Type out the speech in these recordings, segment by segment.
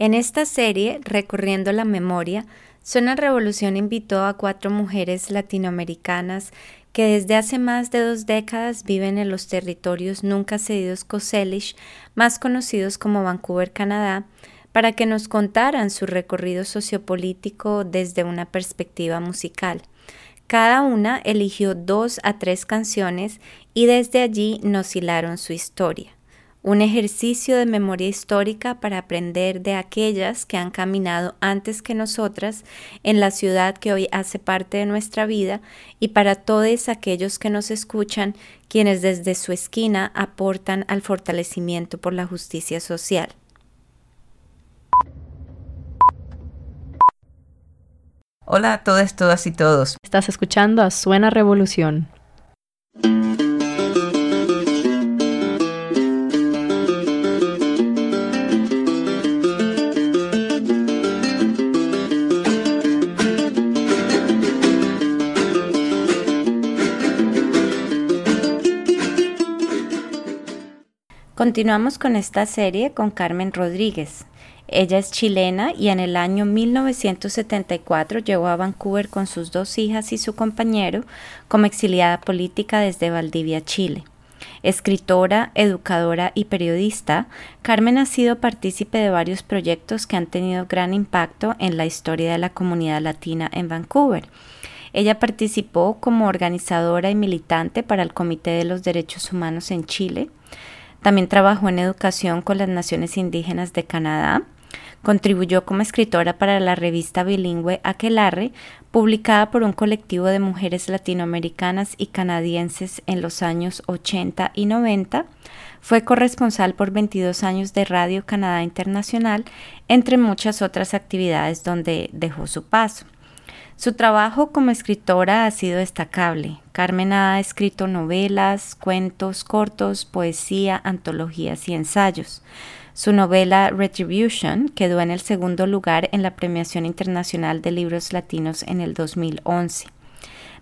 En esta serie, Recorriendo la Memoria, Zona Revolución invitó a cuatro mujeres latinoamericanas que desde hace más de dos décadas viven en los territorios nunca cedidos Coselish, más conocidos como Vancouver, Canadá, para que nos contaran su recorrido sociopolítico desde una perspectiva musical. Cada una eligió dos a tres canciones y desde allí nos hilaron su historia un ejercicio de memoria histórica para aprender de aquellas que han caminado antes que nosotras en la ciudad que hoy hace parte de nuestra vida y para todos aquellos que nos escuchan, quienes desde su esquina aportan al fortalecimiento por la justicia social. Hola a todas, todas y todos. Estás escuchando a Suena Revolución. Continuamos con esta serie con Carmen Rodríguez. Ella es chilena y en el año 1974 llegó a Vancouver con sus dos hijas y su compañero como exiliada política desde Valdivia, Chile. Escritora, educadora y periodista, Carmen ha sido partícipe de varios proyectos que han tenido gran impacto en la historia de la comunidad latina en Vancouver. Ella participó como organizadora y militante para el Comité de los Derechos Humanos en Chile, también trabajó en educación con las naciones indígenas de Canadá. Contribuyó como escritora para la revista bilingüe Aquelarre, publicada por un colectivo de mujeres latinoamericanas y canadienses en los años 80 y 90. Fue corresponsal por 22 años de Radio Canadá Internacional, entre muchas otras actividades donde dejó su paso. Su trabajo como escritora ha sido destacable. Carmen ha escrito novelas, cuentos cortos, poesía, antologías y ensayos. Su novela Retribution quedó en el segundo lugar en la Premiación Internacional de Libros Latinos en el 2011.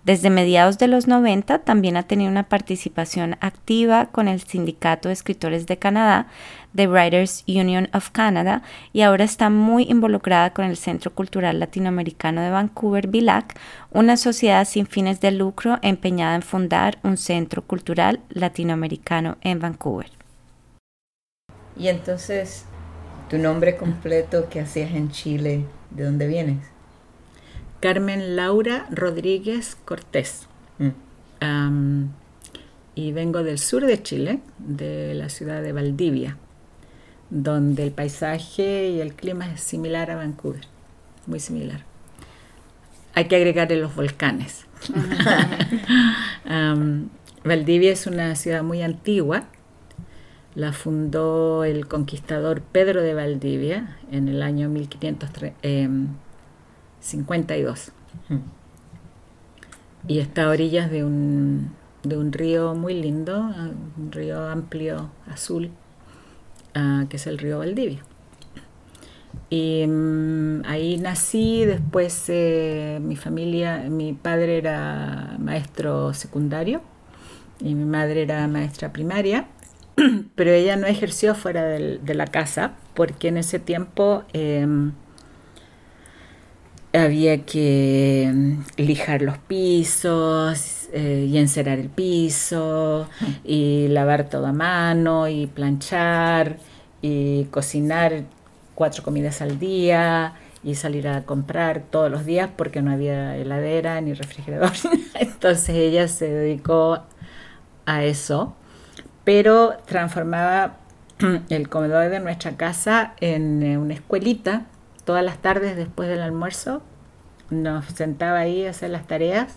Desde mediados de los 90 también ha tenido una participación activa con el Sindicato de Escritores de Canadá, The Writers Union of Canada, y ahora está muy involucrada con el Centro Cultural Latinoamericano de Vancouver, BILAC, una sociedad sin fines de lucro empeñada en fundar un centro cultural latinoamericano en Vancouver. Y entonces, tu nombre completo que hacías en Chile, ¿de dónde vienes? Carmen Laura Rodríguez Cortés. Mm. y vengo del sur de Chile, de la ciudad de Valdivia, donde el paisaje y el clima es similar a Vancouver, muy similar. Hay que agregarle los volcanes. Valdivia es una ciudad muy antigua, la fundó el conquistador Pedro de Valdivia en el año 1503. 52. Y está a orillas de un, de un río muy lindo, un río amplio azul, ah, que es el río Valdivia. Y mm, ahí nací, después eh, mi familia, mi padre era maestro secundario y mi madre era maestra primaria, pero ella no ejerció fuera de la casa porque en ese tiempo... Em, había que mm, lijar los pisos eh, y encerar el piso y lavar todo a mano y planchar y cocinar cuatro comidas al día y salir a comprar todos los días porque no había heladera ni refrigerador. Entonces ella se dedicó a eso, pero transformaba el comedor de nuestra casa en eh, una escuelita todas las tardes después del almuerzo nos sentaba ahí a hacer las tareas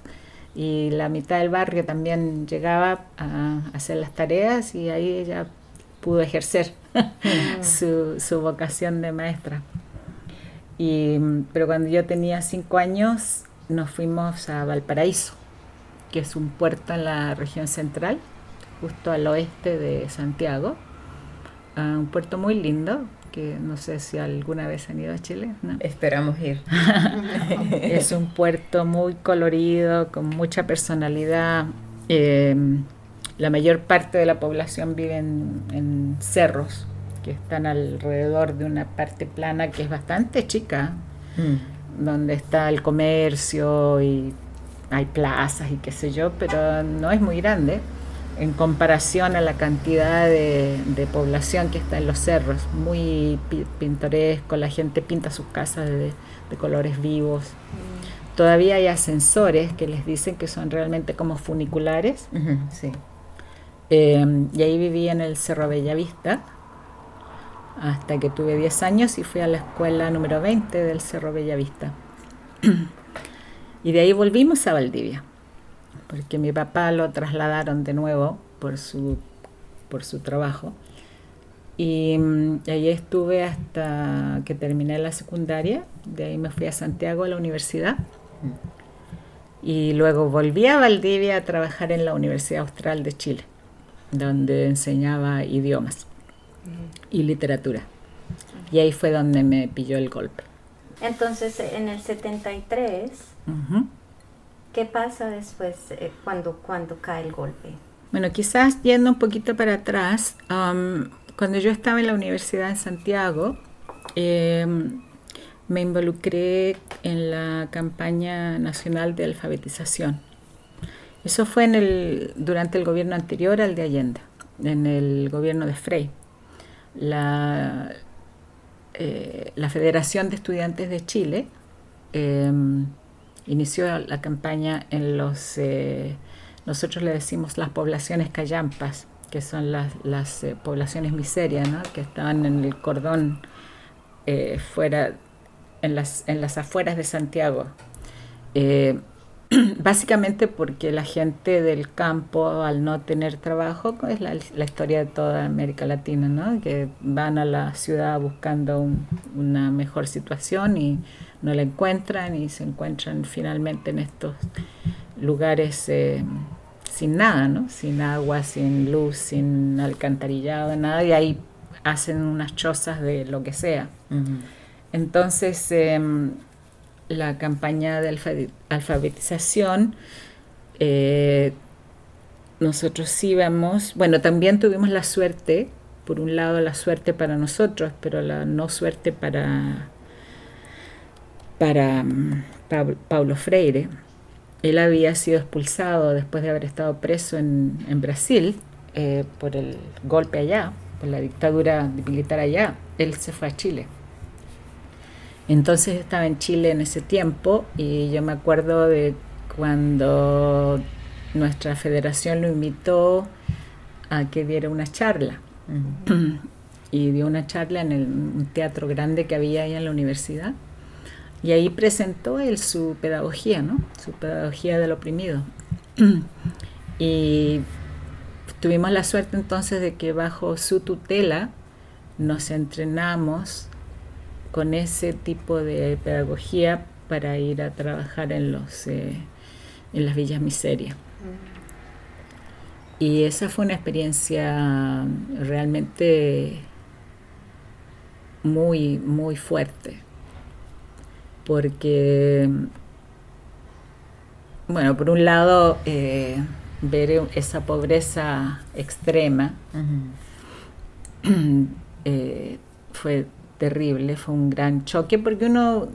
y la mitad del barrio también llegaba a hacer las tareas y ahí ella pudo ejercer mm. su, vocación de maestra. Y, pero cuando yo tenía cinco años nos fuimos a Valparaíso, que es un puerto en la región central, justo al oeste de Santiago. un puerto muy lindo, que no sé si alguna vez han ido a Chile. Esperamos ir. es un puerto muy colorido, con mucha personalidad. Eh, la mayor parte de la población vive en, cerros, que están alrededor de una parte plana que es bastante chica, Mm. donde está el comercio y hay plazas y qué sé yo, pero no es muy grande en comparación a la cantidad de, de población que está en los cerros, muy pi- pintoresco, la gente pinta sus casas de, de colores vivos. Todavía hay ascensores que les dicen que son realmente como funiculares, Sí. eh, y ahí viví en el Cerro Bellavista hasta que tuve 10 años y fui a la escuela número 20 del Cerro Bellavista. y de ahí volvimos a Valdivia, porque mi papá lo trasladaron de nuevo por su, por su trabajo. Y mm, ahí estuve hasta que terminé la secundaria, de ahí me fui a Santiago a la universidad. Y luego volví a Valdivia a trabajar en la Universidad Austral de Chile, donde enseñaba idiomas y literatura. Y ahí fue donde me pilló el golpe. Entonces, en el 73, Ujú. ¿Qué pasa después eh, cuando, cuando cae el golpe? Bueno, quizás yendo un poquito para atrás, am, cuando yo estaba en la universidad en Santiago, em, me involucré en la campaña nacional de alfabetización. Eso fue en el, durante el gobierno anterior al de Allende, en el gobierno de Frey. La, eh, la Federación de Estudiantes de Chile em, inició la campaña en los, eh, nosotros le decimos las poblaciones callampas, que son las, las eh, poblaciones miserias, ¿no? que estaban en el cordón eh, fuera, en las, en las afueras de Santiago. Básicamente porque la gente del campo, al no tener trabajo, es la, la historia de toda América Latina, ¿no? que van a la ciudad buscando un- una mejor situación y no la encuentran y se encuentran finalmente en estos lugares eh, sin nada, ¿no? sin agua, sin luz, sin alcantarillado, nada, y ahí hacen unas chozas de lo que sea. Entonces, em, la campaña de alfa- alfabetización, eh, nosotros íbamos, bueno, también tuvimos la suerte, por un lado la suerte para nosotros, pero la no suerte para, para Pab- Paulo Freire. Él había sido expulsado después de haber estado preso en, en Brasil eh, por el golpe allá, por la dictadura militar allá. Él se fue a Chile. Entonces estaba en Chile en ese tiempo y yo me acuerdo de cuando nuestra federación lo invitó a que diera una charla. Y dio una charla en el, un teatro grande que había ahí en la universidad. Y ahí presentó él su pedagogía, ¿no? Su pedagogía del oprimido. y tuvimos la suerte entonces de que bajo su tutela nos entrenamos con ese tipo de pedagogía para ir a trabajar en los eh, en las villas miserias. Y esa fue una experiencia realmente muy, muy fuerte. Porque, bueno, por un lado, eh, ver esa pobreza extrema eh, fue terrible, fue un gran choque porque uno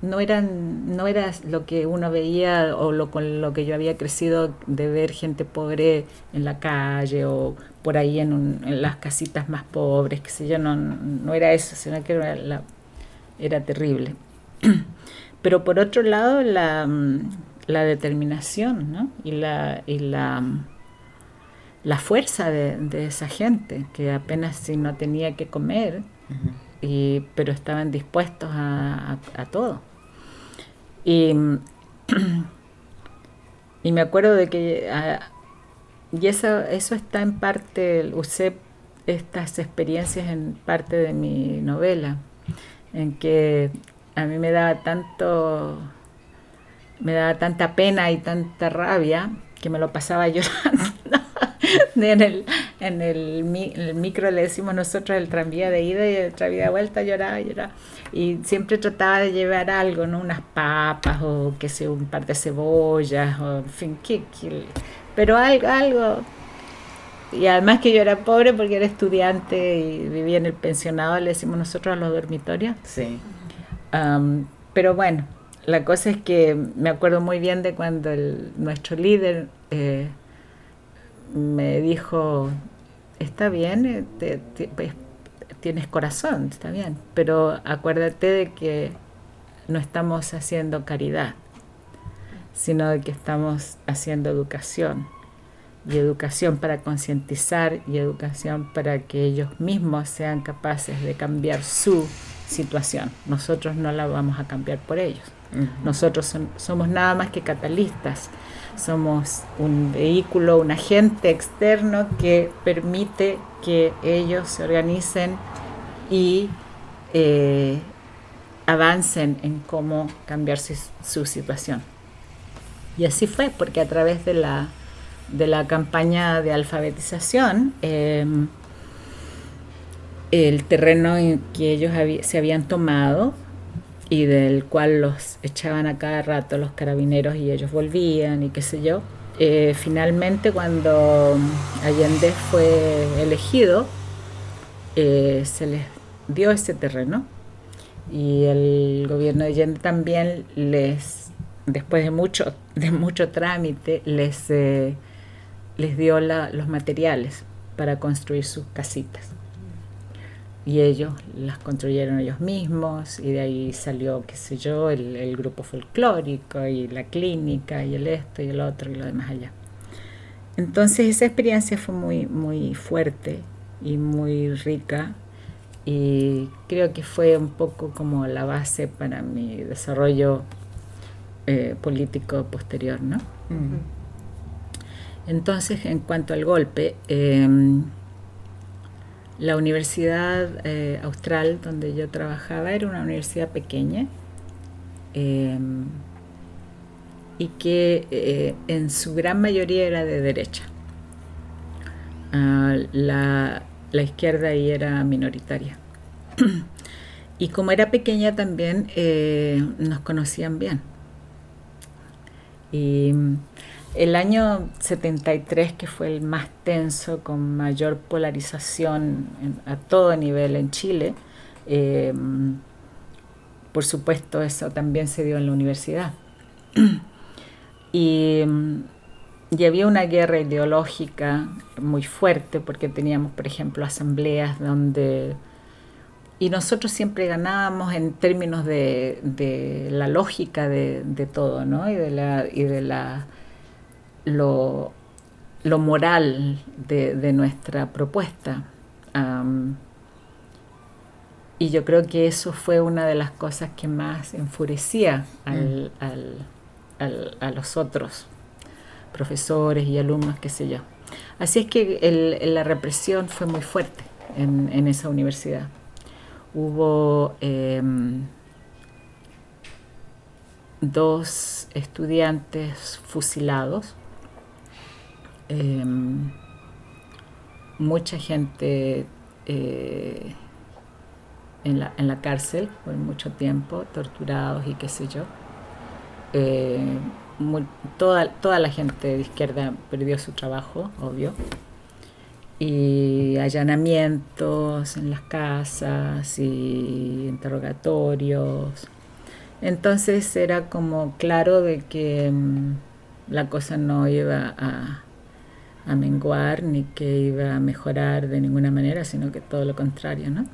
no era, no era lo que uno veía o lo con lo que yo había crecido de ver gente pobre en la calle o por ahí en, un- en las casitas más pobres, que sé yo, no, no era eso, sino que era, la- era terrible. Pero por otro lado, la, la determinación ¿no? y la, y la, la fuerza de, esa gente, que apenas si no tenía que comer. Y, pero estaban dispuestos a, todo. Y, y me acuerdo de que, ah, y eso, eso está en parte, usé estas experiencias en parte de mi novela, en que a mí me daba tanto, me daba tanta pena y tanta rabia que me lo pasaba llorando. en el, en el, mi- el micro le decimos nosotros el tranvía de ida y el tranvía de vuelta lloraba, lloraba. Y siempre trataba de llevar algo, ¿no? Unas papas o qué sé, un par de cebollas o en fin, ¿qué, qué- pero algo, algo y además que yo era pobre porque era estudiante y vivía en el pensionado, le decimos nosotros a los dormitorios. Sí. Pero bueno, la cosa es que me acuerdo muy bien de cuando el- nuestro líder eh, me dijo, está bien, eh, te- te- pues, tienes corazón, está bien, pero acuérdate de que no estamos haciendo caridad, sino de que estamos haciendo educación. Y educación para concientizar y educación para que ellos mismos sean capaces de cambiar su situación. Nosotros no la vamos a cambiar por ellos. Nosotros son- somos nada más que catalistas. Somos un vehículo, un agente externo que permite que ellos se organicen y eh, avancen en cómo cambiar su, su situación. Y así fue, porque a través de la, de la campaña de alfabetización, eh, el terreno en que ellos se habían tomado y del cual los echaban a cada rato los carabineros y ellos volvían y qué sé yo. Eh, finalmente cuando Allende fue elegido, eh, se les dio ese terreno y el gobierno de Allende también les, después de mucho, de mucho trámite, les, eh, les dio los materiales para construir sus casitas y ellos las construyeron ellos mismos y de ahí salió, qué sé yo, el, el grupo folclórico y la clínica y el esto y el otro y lo demás allá. Entonces esa experiencia fue muy, muy fuerte y muy rica y creo que fue un poco como la base para mi desarrollo eh, político posterior, ¿no? Mm. Entonces, en cuanto al golpe, em, la Universidad eh, Austral, donde yo trabajaba, era una universidad pequeña em, y que eh, en su gran mayoría era de derecha. Ah, la, la izquierda ahí era minoritaria. y como era pequeña también eh, nos conocían bien. Y el año 73, que fue el más tenso, con mayor polarización en- a todo nivel en Chile, eh, por supuesto eso también se dio en la universidad. y, mm, y había una guerra ideológica muy fuerte porque teníamos, por ejemplo, asambleas donde... Y nosotros siempre ganábamos en términos de, de la lógica de, de todo, ¿no? Y de la, y de la lo, lo moral de, de nuestra propuesta. Y yo creo que eso fue una de las cosas que más enfurecía al, al- al- a los otros profesores y alumnos, qué sé yo. Así es que el- la represión fue muy fuerte en, en esa universidad. Hubo em, dos estudiantes fusilados, em, mucha gente eh, en, la, en la cárcel por mucho tiempo, torturados y qué sé yo. Eh, toda, toda la gente de izquierda perdió su trabajo, obvio. Y allanamientos en las casas y interrogatorios. Entonces era como claro de que mm, la cosa no iba a, a menguar ni que iba a mejorar de ninguna manera, sino que todo lo contrario, ¿no?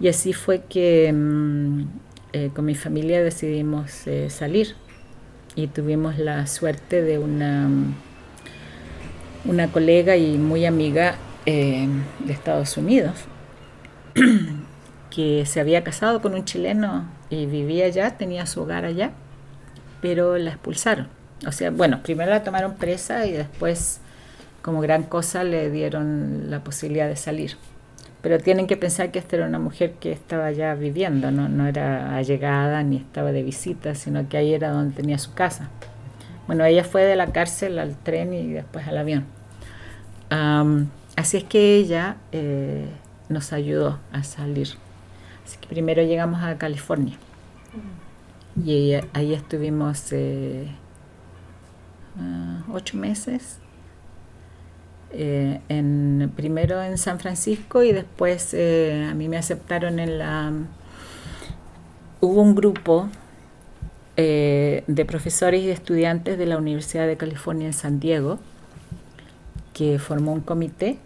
Y así fue que mm, eh, con mi familia decidimos eh, salir y tuvimos la suerte de una, una colega y muy amiga eh, de Estados Unidos que se había casado con un chileno y vivía allá, tenía su hogar allá, pero la expulsaron. O sea, bueno, primero la tomaron presa y después, como gran cosa, le dieron la posibilidad de salir. Pero tienen que pensar que esta era una mujer que estaba ya viviendo, no, no era allegada ni estaba de visita, sino que ahí era donde tenía su casa. Bueno, ella fue de la cárcel al tren y después al avión. Am, así es que ella eh, nos ayudó a salir. Así que primero llegamos a California. Y ahí, ahí estuvimos eh, ah, ocho meses. eh, primero en San Francisco y después eh, a mí me aceptaron en la... Hubo un grupo eh, de profesores y estudiantes de la Universidad de California en San Diego que formó un comité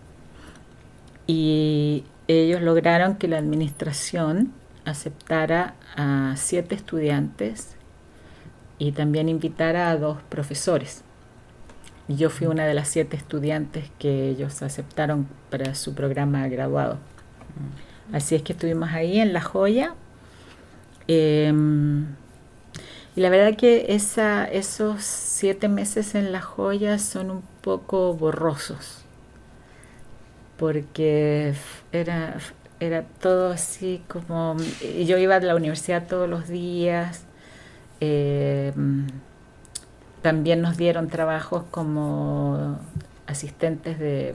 y ellos lograron que la administración aceptara a siete estudiantes y también invitara a dos profesores. Yo fui una de las siete estudiantes que ellos aceptaron para su programa graduado. Mm. Así es que estuvimos ahí en La Joya. Em, y la verdad que esa, esos siete meses en La Joya son un poco borrosos, porque era, era todo así como... Yo iba a la universidad todos los días. Eh, también nos dieron trabajos como asistentes de,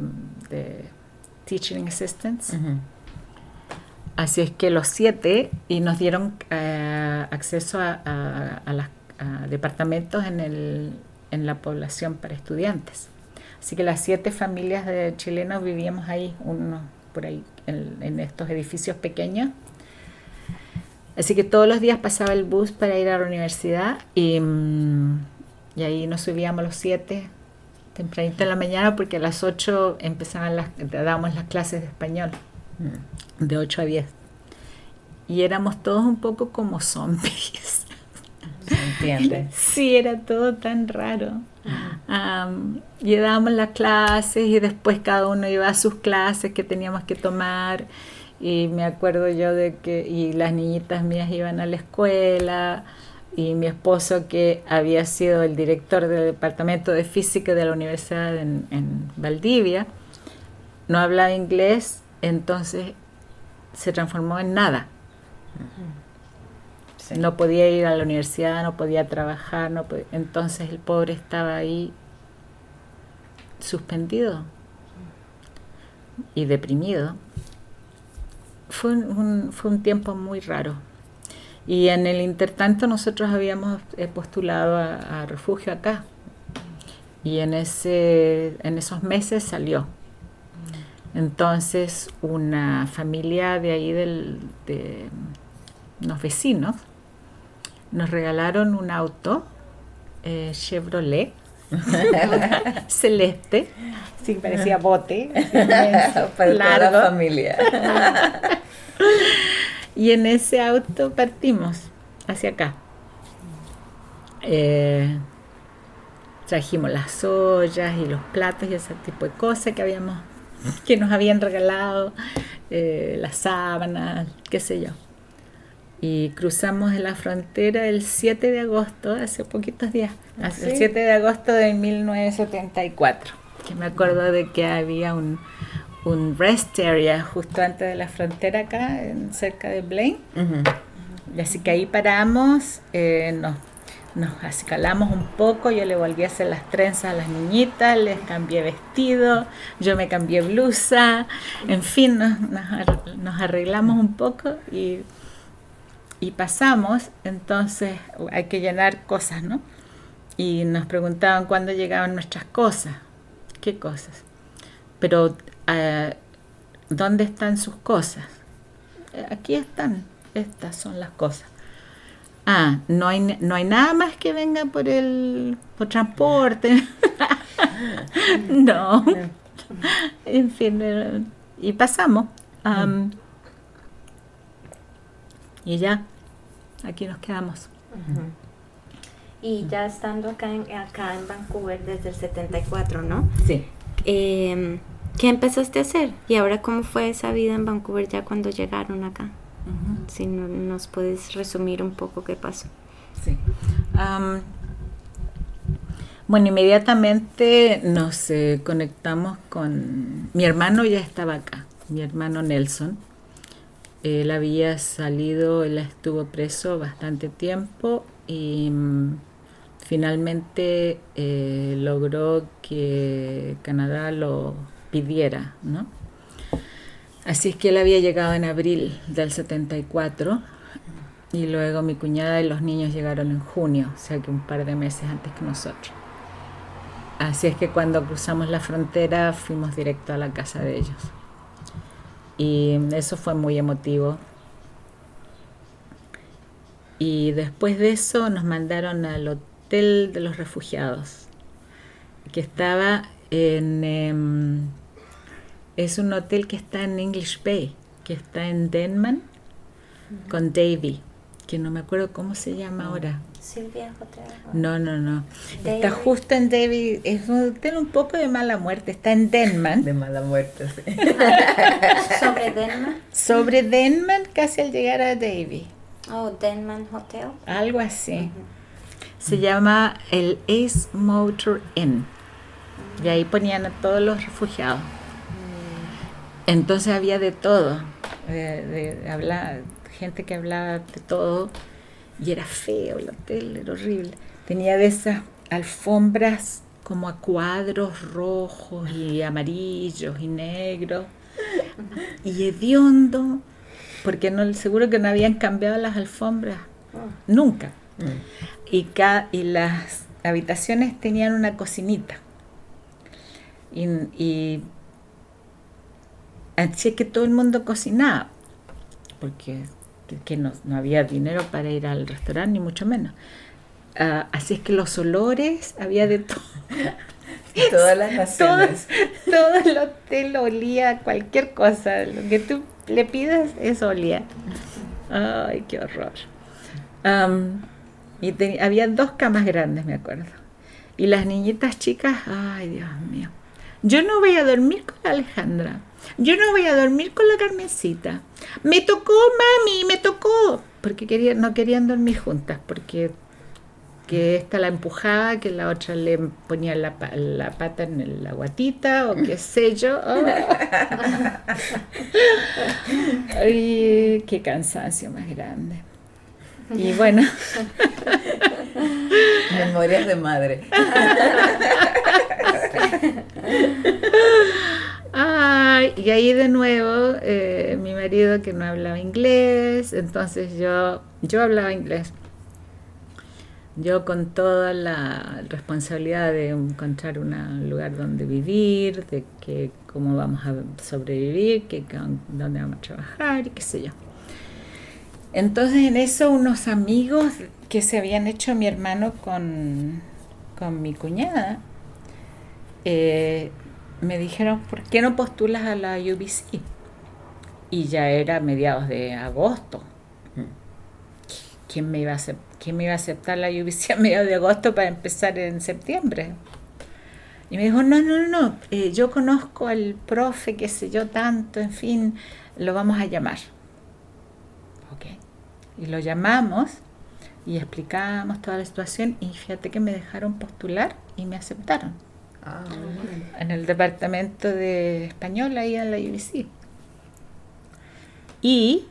teaching assistants. Así es que los siete y nos dieron eh, acceso a, los departamentos en, el, en la población para estudiantes. Así que las siete familias de chilenos vivíamos ahí, uno por ahí, en, estos edificios pequeños. Así que todos los días pasaba el bus para ir a la universidad y, mm, y ahí nos subíamos los siete tempranito en la mañana porque a las ocho empezaban las, dábamos las clases de español. Mm de 8 a 10. Y éramos todos un poco como zombies. ¿Se entiende? Sí, era todo tan raro. y dábamos las clases y después cada uno iba a sus clases que teníamos que tomar. Y me acuerdo yo de que, y las niñitas mías iban a la escuela, y mi esposo, que había sido el director del departamento de física de la universidad en, en Valdivia, no hablaba inglés, entonces se transformó en nada. No podía ir a la universidad, no podía trabajar, no entonces el pobre estaba ahí suspendido y deprimido. Fue un, fue un tiempo muy raro. Y en el intertanto nosotros habíamos eh, postulado a, refugio acá. Y en, ese, en esos meses salió. Entonces, una familia de ahí del, de unos vecinos nos regalaron un auto eh, Chevrolet celeste, sí, parecía bote, para toda la familia. y en ese auto partimos hacia acá. Eh, trajimos las ollas y los platos y ese tipo de cosas que habíamos que nos habían regalado, eh, las sábanas, qué sé yo. Y cruzamos la frontera el 7 de agosto, hace poquitos días, ¿Ah, el 7 de agosto de 1974, que me acuerdo de que había un, un rest area justo antes de la frontera acá, en, cerca de Blaine. Y así que ahí paramos, eh, nos nos escalamos un poco, yo le volví a hacer las trenzas a las niñitas, les cambié vestido, yo me cambié blusa, en fin, nos, arreglamos un poco y, y, pasamos, entonces hay que llenar cosas, ¿no? Y nos preguntaban cuándo llegaban nuestras cosas, qué cosas, pero eh, ¿dónde están sus cosas? Aquí están, estas son las cosas. Ah, no hay, no hay nada más que venga por el por transporte. no. en fin, eh, y pasamos. y ya, aquí nos quedamos. Y ya estando acá en, acá en Vancouver desde el 74, ¿no? Sí. Em, ¿Qué empezaste a hacer? ¿Y ahora cómo fue esa vida en Vancouver ya cuando llegaron acá? Si nos puedes resumir un poco qué pasó. Sí. bueno, inmediatamente nos eh, conectamos con... Mi hermano ya estaba acá, mi hermano Nelson. Él había salido, él estuvo preso bastante tiempo y mm, finalmente eh, logró que Canadá lo pidiera, ¿no? Así es que él había llegado en abril del 74 y luego mi cuñada y los niños llegaron en junio, o sea que un par de meses antes que nosotros. Así es que cuando cruzamos la frontera fuimos directo a la casa de ellos. Y eso fue muy emotivo. Y después de eso nos mandaron al Hotel de los Refugiados, que estaba en... em, es un hotel que está en English Bay, que está en Denman, con Davy, que no me acuerdo cómo se llama ahora. Silvia Hotel. No, no, no. Está justo en Davy, es un hotel un poco de mala muerte, está en Denman, De mala muerte, sí. Sobre Denman. sobre Denman casi al llegar a Davy, Oh, Denman Hotel. algo así. Se llama el Ace Motor Inn. Y ahí ponían a todos los refugiados. Entonces había de todo. De, de hablar, gente que hablaba de todo. Y era feo el hotel, era horrible. Tenía de esas alfombras como a cuadros rojos y amarillos y negros. Y hediondo. Porque no, seguro que no habían cambiado las alfombras. Nunca. Y, ca- y las habitaciones tenían una cocinita. Y, y así es que todo el mundo cocinaba, porque que no, no había dinero para ir al restaurante, ni mucho menos. Ah, así es que los olores, había de todo. Todas las Todo, naciones. todo el hotel olía cualquier cosa. Lo que tú le pidas, eso olía. Ay, qué horror. Am, y te- había dos camas grandes, me acuerdo. Y las niñitas chicas, ay, Dios mío. Yo no voy a dormir con Alejandra. Yo no voy a dormir con la Carmencita. Me tocó, mami, me tocó. Porque querían, no querían dormir juntas, porque que esta la empujaba, que la otra le ponía la, la pata en la guatita o qué sé yo. Ay, qué cansancio más grande. Y bueno, Memorias de madre. ay, y ahí de nuevo eh, mi marido que no hablaba inglés, entonces yo, yo hablaba inglés. Yo con toda la responsabilidad de encontrar un lugar donde vivir, de que cómo vamos a sobrevivir, que, dónde vamos a trabajar y qué sé yo. Entonces en eso unos amigos que se habían hecho mi hermano con, con mi cuñada eh, me dijeron, ¿por qué no postulas a la UBC? Y ya era mediados de agosto. ¿Quién me iba a, quién me iba a aceptar la UBC a mediados de agosto para empezar en septiembre? Y me dijo, no, no, no, eh, yo conozco al profe, qué sé yo, tanto, en fin, lo vamos a llamar. Ok. Y lo llamamos y explicamos toda la situación y fíjate que me dejaron postular y me aceptaron En el departamento de español ahí en la UBC. Y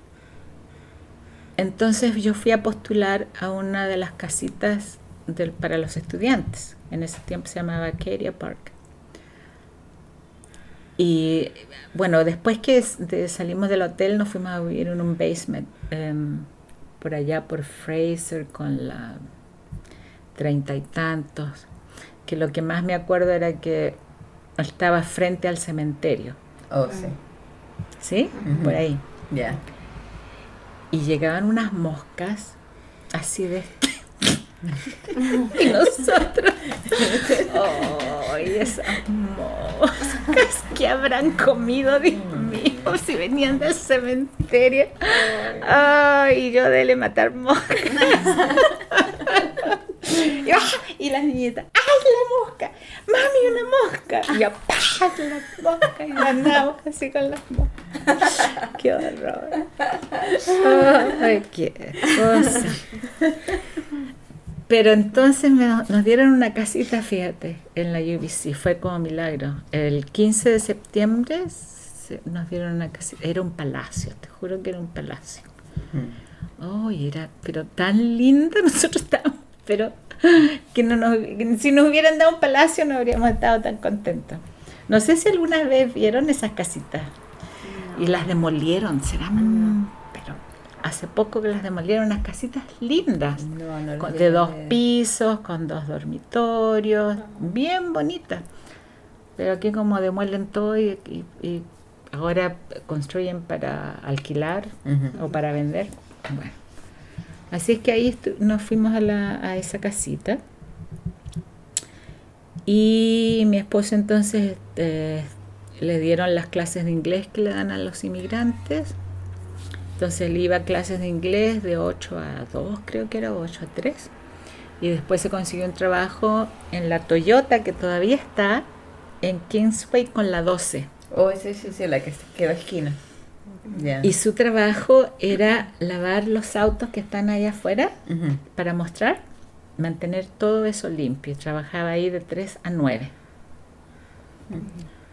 entonces yo fui a postular a una de las casitas del, para los estudiantes. En ese tiempo se llamaba Acadia Park. Y bueno, después que salimos del hotel nos fuimos a vivir en un basement em, por allá por Fraser con la treinta y tantos, que lo que más me acuerdo era que estaba frente al cementerio, oh, sí. ¿sí? Por ahí. Ya. Y llegaban unas moscas así de... y nosotros... ¡Ay, esas moscas que habrán comido, Dios mío! Si venían del cementerio. ¡Ay, yo dele matar moscas! Y, y las niñitas, ¡ay, la mosca! ¡Mami, una mosca! Y yo, ¡pah! La mosca! Y andamos así con las moscas. ¡Qué horror! ¡Ay, qué cosa! Pero entonces me- nos dieron una casita, fíjate, en la UBC, fue como milagro. El 15 de septiembre se- nos dieron una casita, era un palacio, te juro que era un palacio. Oh, y era, pero tan linda, nosotros estábamos, pero que no nos, si nos hubieran dado un palacio no habríamos estado tan contentos. No sé si alguna vez vieron esas casitas y las demolieron, serán, pero hace poco que las demolieron, unas casitas lindas, No, con- de dos pisos, con dos dormitorios, bien bonitas. Pero aquí como demuelen todo y, y- y ahora construyen para alquilar o para vender. Bueno. Así es que ahí nos fuimos a, esa casita. Y mi esposo entonces eh, le dieron las clases de inglés que le dan a los inmigrantes. Entonces él iba a clases de inglés de 8 a 2, creo que era 8 a 3. Y después se consiguió un trabajo en la Toyota que todavía está en Kingsway con la 12. Oh, sí, sí, sí, la que queda esquina. Y su trabajo era lavar los autos que están ahí afuera para mostrar, mantener todo eso limpio. Trabajaba ahí de 3 a 9.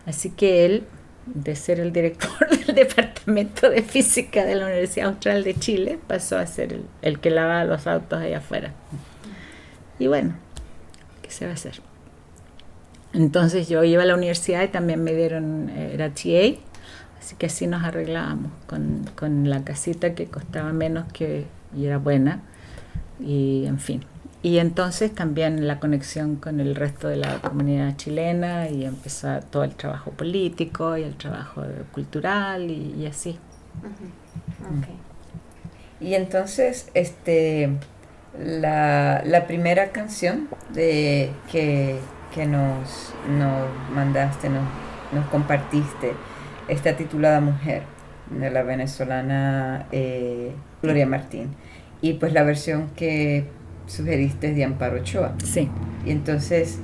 Así que él, de ser el director del Departamento de Física de la Universidad Austral de Chile, pasó a ser el, el que lavaba los autos ahí afuera. Y bueno, ¿qué se va a hacer? Entonces yo iba a la universidad y también me dieron, eh, era TA, así que así nos arreglábamos con, con la casita que costaba menos que y era buena, y en fin. Y entonces también la conexión con el resto de la comunidad chilena y empezó todo el trabajo político y el trabajo cultural y, y así. Y entonces, este, la, la primera canción de que, que nos, nos mandaste, nos, nos compartiste, está titulada Mujer, de la venezolana eh, Gloria Martín. Y pues la versión que sugeriste es de Amparo Ochoa. Sí, Y entonces,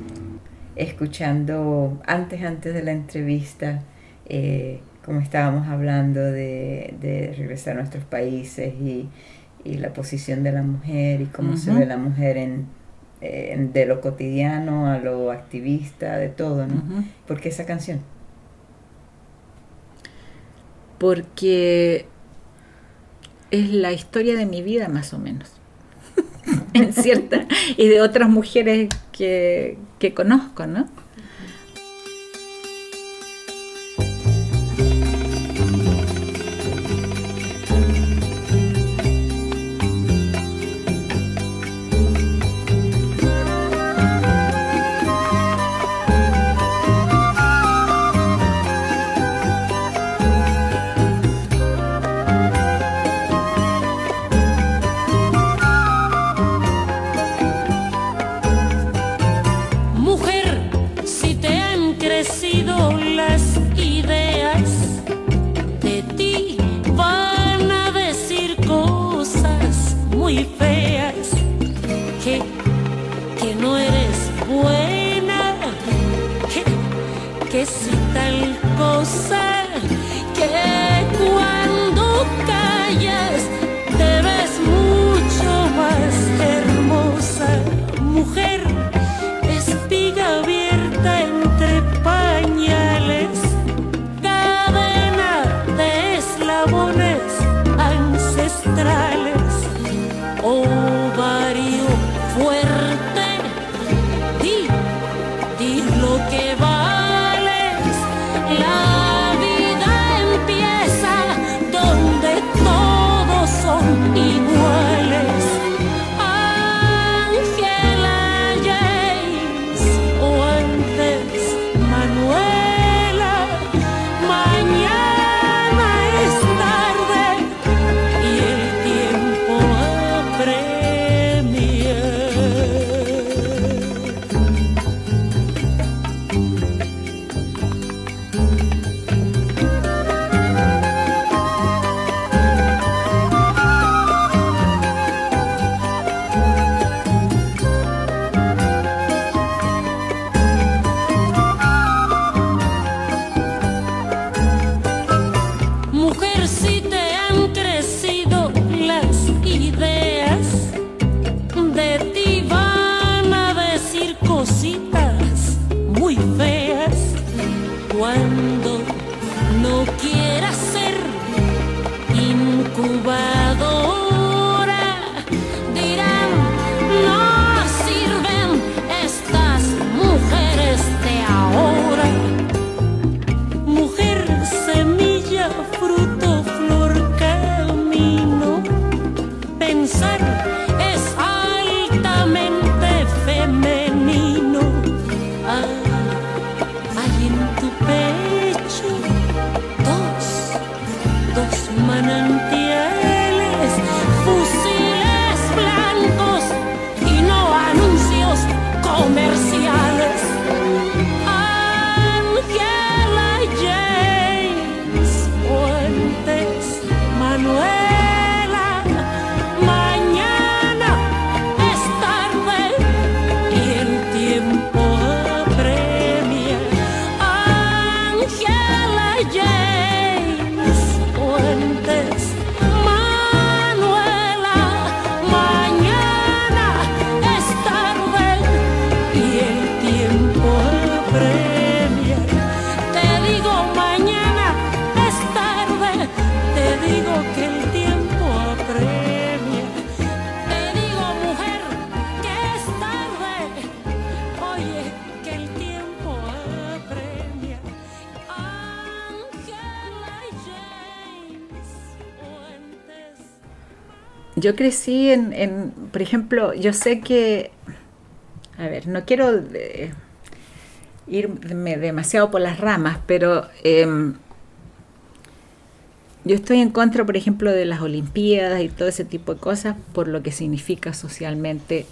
escuchando antes, antes de la entrevista, eh, como estábamos hablando de, de regresar a nuestros países y, y la posición de la mujer y cómo se Ujú. ve la mujer en, en- de lo cotidiano a lo activista, de todo, ¿no? Ujú. ¿Por qué esa canción? Porque es la historia de mi vida más o menos. en cierta y de otras mujeres que, que conozco, ¿no? Crecí en, en, por ejemplo, yo sé que, a ver, no quiero eh, irme demasiado por las ramas, pero em, yo estoy en contra, por ejemplo, de las Olimpiadas y todo ese tipo de cosas por lo que significa socialmente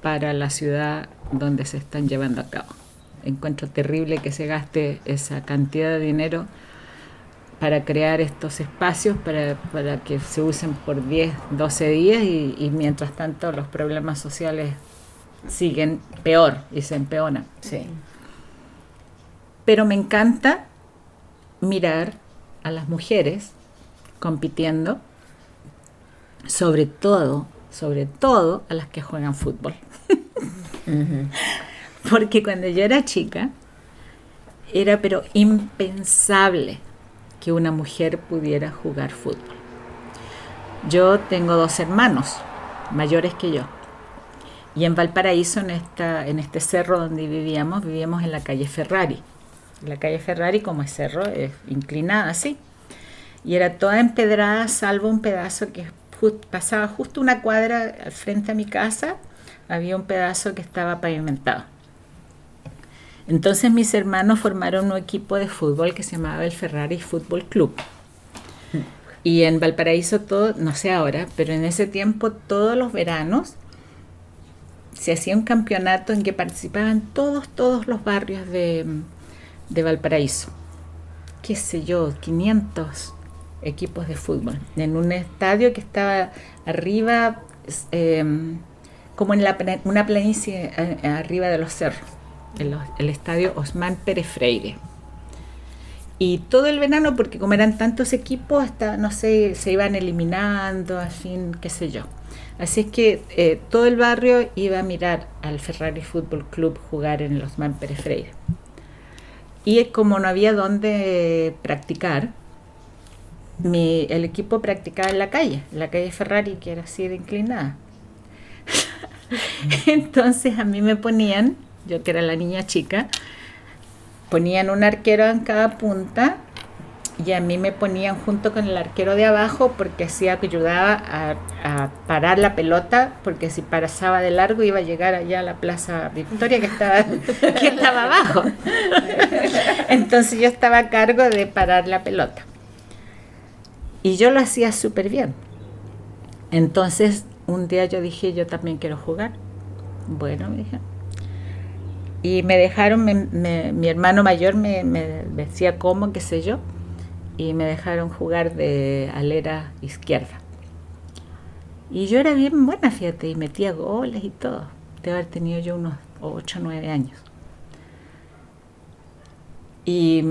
para la ciudad donde se están llevando a cabo. Encuentro terrible que se gaste esa cantidad de dinero para crear estos espacios para, para que se usen por 10, 12 días y, y mientras tanto los problemas sociales siguen peor y se empeoran. Sí. Pero me encanta mirar a las mujeres compitiendo, sobre todo, sobre todo a las que juegan fútbol. Porque cuando yo era chica, era pero impensable que una mujer pudiera jugar fútbol. Yo tengo dos hermanos mayores que yo. Y en Valparaíso, en, esta, en este cerro donde vivíamos, vivíamos en la calle Ferrari. La calle Ferrari, como es cerro, es inclinada así. Y era toda empedrada, salvo un pedazo que pasaba justo una cuadra frente a mi casa, había un pedazo que estaba pavimentado. Entonces mis hermanos formaron un equipo de fútbol que se llamaba el Ferrari Fútbol Club. Y en Valparaíso todo, no sé ahora, pero en ese tiempo todos los veranos se hacía un campeonato en que participaban todos, todos los barrios de, de Valparaíso. Qué sé yo, 500 equipos de fútbol en un estadio que estaba arriba, eh, como en la, una planicie eh, arriba de los cerros, el, estadio Osman Pérez Freire. Y todo el verano, porque como eran tantos equipos, hasta, no sé, se iban eliminando, fin, qué sé yo. Así es que eh, todo el barrio iba a mirar al Ferrari Fútbol Club jugar en el Osman Pérez Freire. Y como no había dónde practicar, mi- el equipo practicaba en la calle, en la calle Ferrari, que era así de inclinada. Entonces a mí me ponían, yo que era la niña chica, ponían un arquero en cada punta y a mí me ponían junto con el arquero de abajo porque así ayudaba a, a parar la pelota porque si pasaba de largo iba a llegar allá a la Plaza Victoria que estaba, que estaba abajo. Entonces yo estaba a cargo de parar la pelota. Y yo lo hacía súper bien. Entonces un día yo dije, yo también quiero jugar. Bueno, me dije. Y me dejaron, mi hermano mayor me, decía cómo, qué sé yo, y me dejaron jugar de alera izquierda. Y yo era bien buena, fíjate, y metía goles y todo. De haber tenido yo unos 8 o 9 años. Y,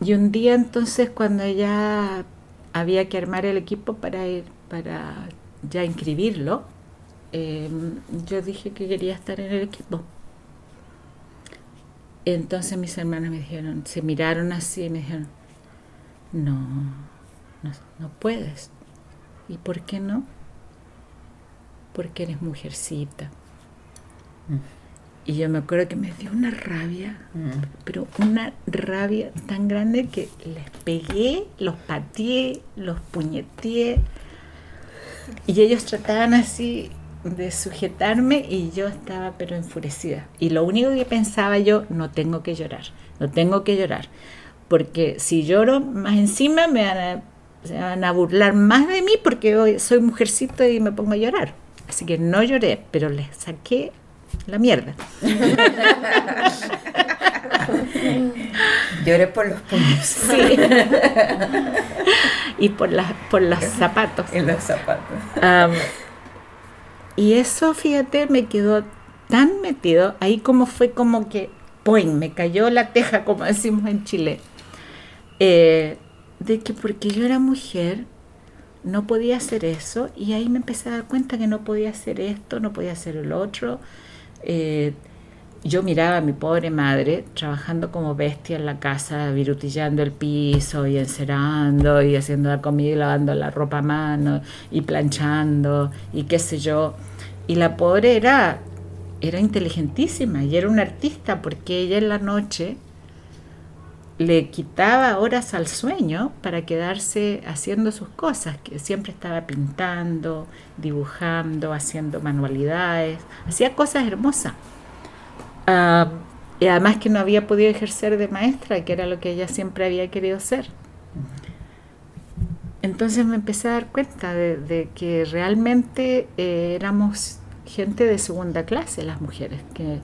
y un día entonces cuando ya había que armar el equipo para ir, para ya inscribirlo, eh, yo dije que quería estar en el equipo. Entonces mis hermanos me dijeron, se miraron así y me dijeron, no, no, no puedes. ¿Y por qué no? Porque eres mujercita. Y yo me acuerdo que me dio una rabia, Mm. pero una rabia tan grande que les pegué, los pateé, los puñeteé. Y ellos trataban así de sujetarme y yo estaba pero enfurecida. Y lo único que pensaba yo, no tengo que llorar, no tengo que llorar. Porque si lloro más encima me van a, se van a burlar más de mí porque hoy soy mujercito y me pongo a llorar. Así que no lloré, pero les saqué la mierda. Lloré por los puños Sí. y por, las por los zapatos. en los zapatos. Y eso, fíjate, me quedó tan metido, ahí como fue como que, ¡poing! me cayó la teja, como decimos en Chile, eh, de que porque yo era mujer no podía hacer eso y ahí me empecé a dar cuenta que no podía hacer esto, no podía hacer el otro. Eh, yo miraba a mi pobre madre trabajando como bestia en la casa, virutillando el piso y encerando y haciendo la comida y lavando la ropa a mano y planchando y qué sé yo. Y la pobre era, era inteligentísima y era una artista porque ella en la noche le quitaba horas al sueño para quedarse haciendo sus cosas, que siempre estaba pintando, dibujando, haciendo manualidades, hacía cosas hermosas. Ah, y además que no había podido ejercer de maestra, que era lo que ella siempre había querido ser. Entonces me empecé a dar cuenta de, que realmente eh, éramos gente de segunda clase las mujeres, que,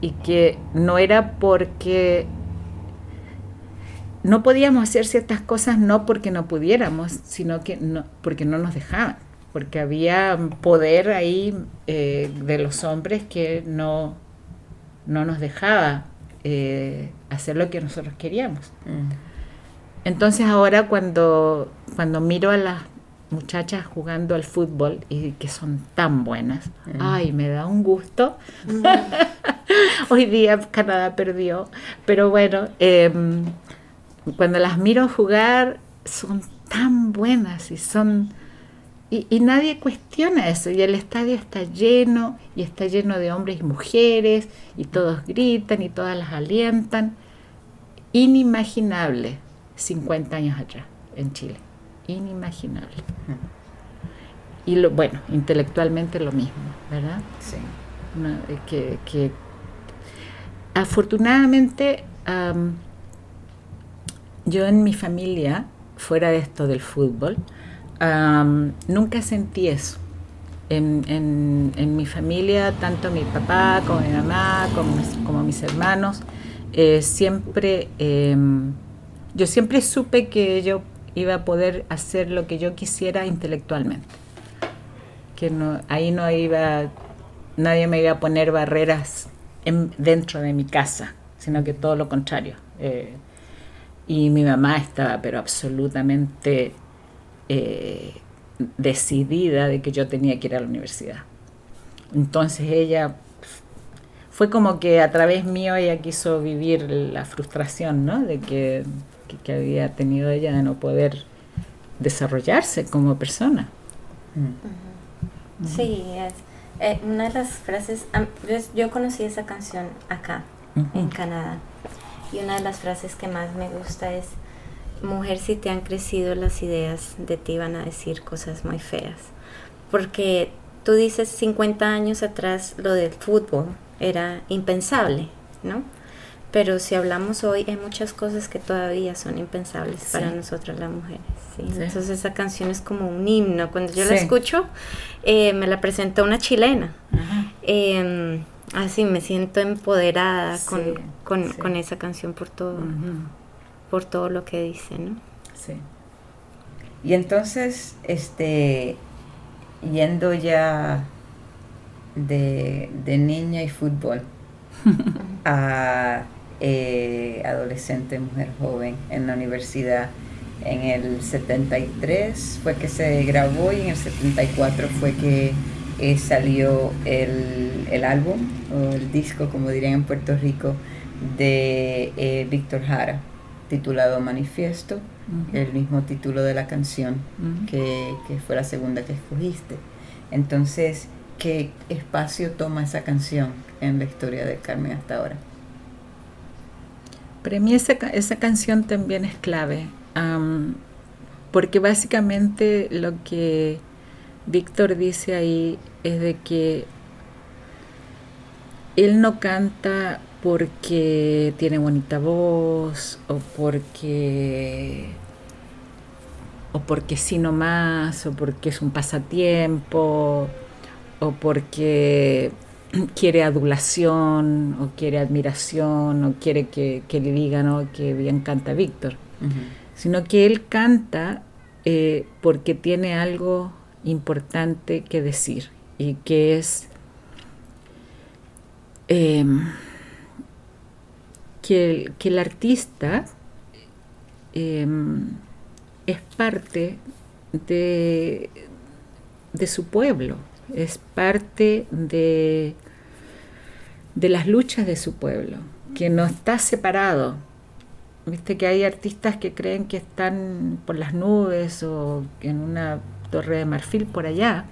y que no era porque no podíamos hacer ciertas cosas no porque no pudiéramos, sino que no, porque no nos dejaban, porque había poder ahí eh, de los hombres que no, no nos dejaba eh, hacer lo que nosotros queríamos. Mm. Entonces ahora cuando, cuando miro a las muchachas jugando al fútbol y que son tan buenas, Mm. ay, me da un gusto. Hoy día Canadá perdió, pero bueno, em, cuando las miro jugar son tan buenas y son... Y, y nadie cuestiona eso, y el estadio está lleno, y está lleno de hombres y mujeres, y todos gritan y todas las alientan. Inimaginable 50 años atrás en Chile. Inimaginable. Y lo, bueno, intelectualmente lo mismo, ¿verdad? Sí. Una- eh, que, que afortunadamente am, yo en mi familia, fuera de esto del fútbol, nunca sentí eso. En, en- en mi familia, tanto mi papá como mi mamá, como, mis- como mis hermanos, eh, siempre, em, yo siempre supe que yo iba a poder hacer lo que yo quisiera intelectualmente. Que no, ahí no iba, nadie me iba a poner barreras en- dentro de mi casa, sino que todo lo contrario. Eh, y mi mamá estaba, pero absolutamente eh, decidida de que yo tenía que ir a la universidad. Entonces ella fue como que a través mío ella quiso vivir la frustración, ¿no? De que, que- que había tenido ella de no poder desarrollarse como persona. Mm. Sí, es eh, una de las frases, am- yo, conocí esa canción acá, en. Canadá, y una de las frases que más me gusta es, mujer, si te han crecido las ideas, de ti van a decir cosas muy feas. Porque tú dices 50 años atrás lo del fútbol era impensable, ¿no? Pero si hablamos hoy, hay muchas cosas que todavía son impensables Sí. para nosotras las mujeres. ¿sí? Sí. Entonces esa canción es como un himno. Cuando yo la escucho, eh, me la presenta una chilena. Eh, así me siento empoderada con, con, esa canción por todo, por todo lo que dice, ¿no? Sí. Y entonces, este, yendo ya de, de niña y fútbol a eh, adolescente, mujer joven en la universidad, en el 73 fue que se grabó y en el 74 fue que eh, salió el, el álbum o el disco, como dirían en Puerto Rico, de eh, Víctor Jara, titulado Manifiesto el mismo título de la canción que, que fue la segunda que escogiste. Entonces, ¿qué espacio toma esa canción en la historia de Carmen hasta ahora? Para mí esa, esa canción también es clave, porque básicamente lo que Víctor dice ahí es de que él no canta porque tiene bonita voz o porque o porque sí nomás o porque es un pasatiempo o porque quiere adulación o quiere admiración o quiere que, que le digan "Oh, que bien canta Víctor, sino que él canta eh, porque tiene algo importante que decir y que es em, que, el, que el artista em, es parte de, de su pueblo, es parte de, de las luchas de su pueblo, que no está separado. Viste que hay artistas que creen que están por las nubes o en una torre de marfil por allá,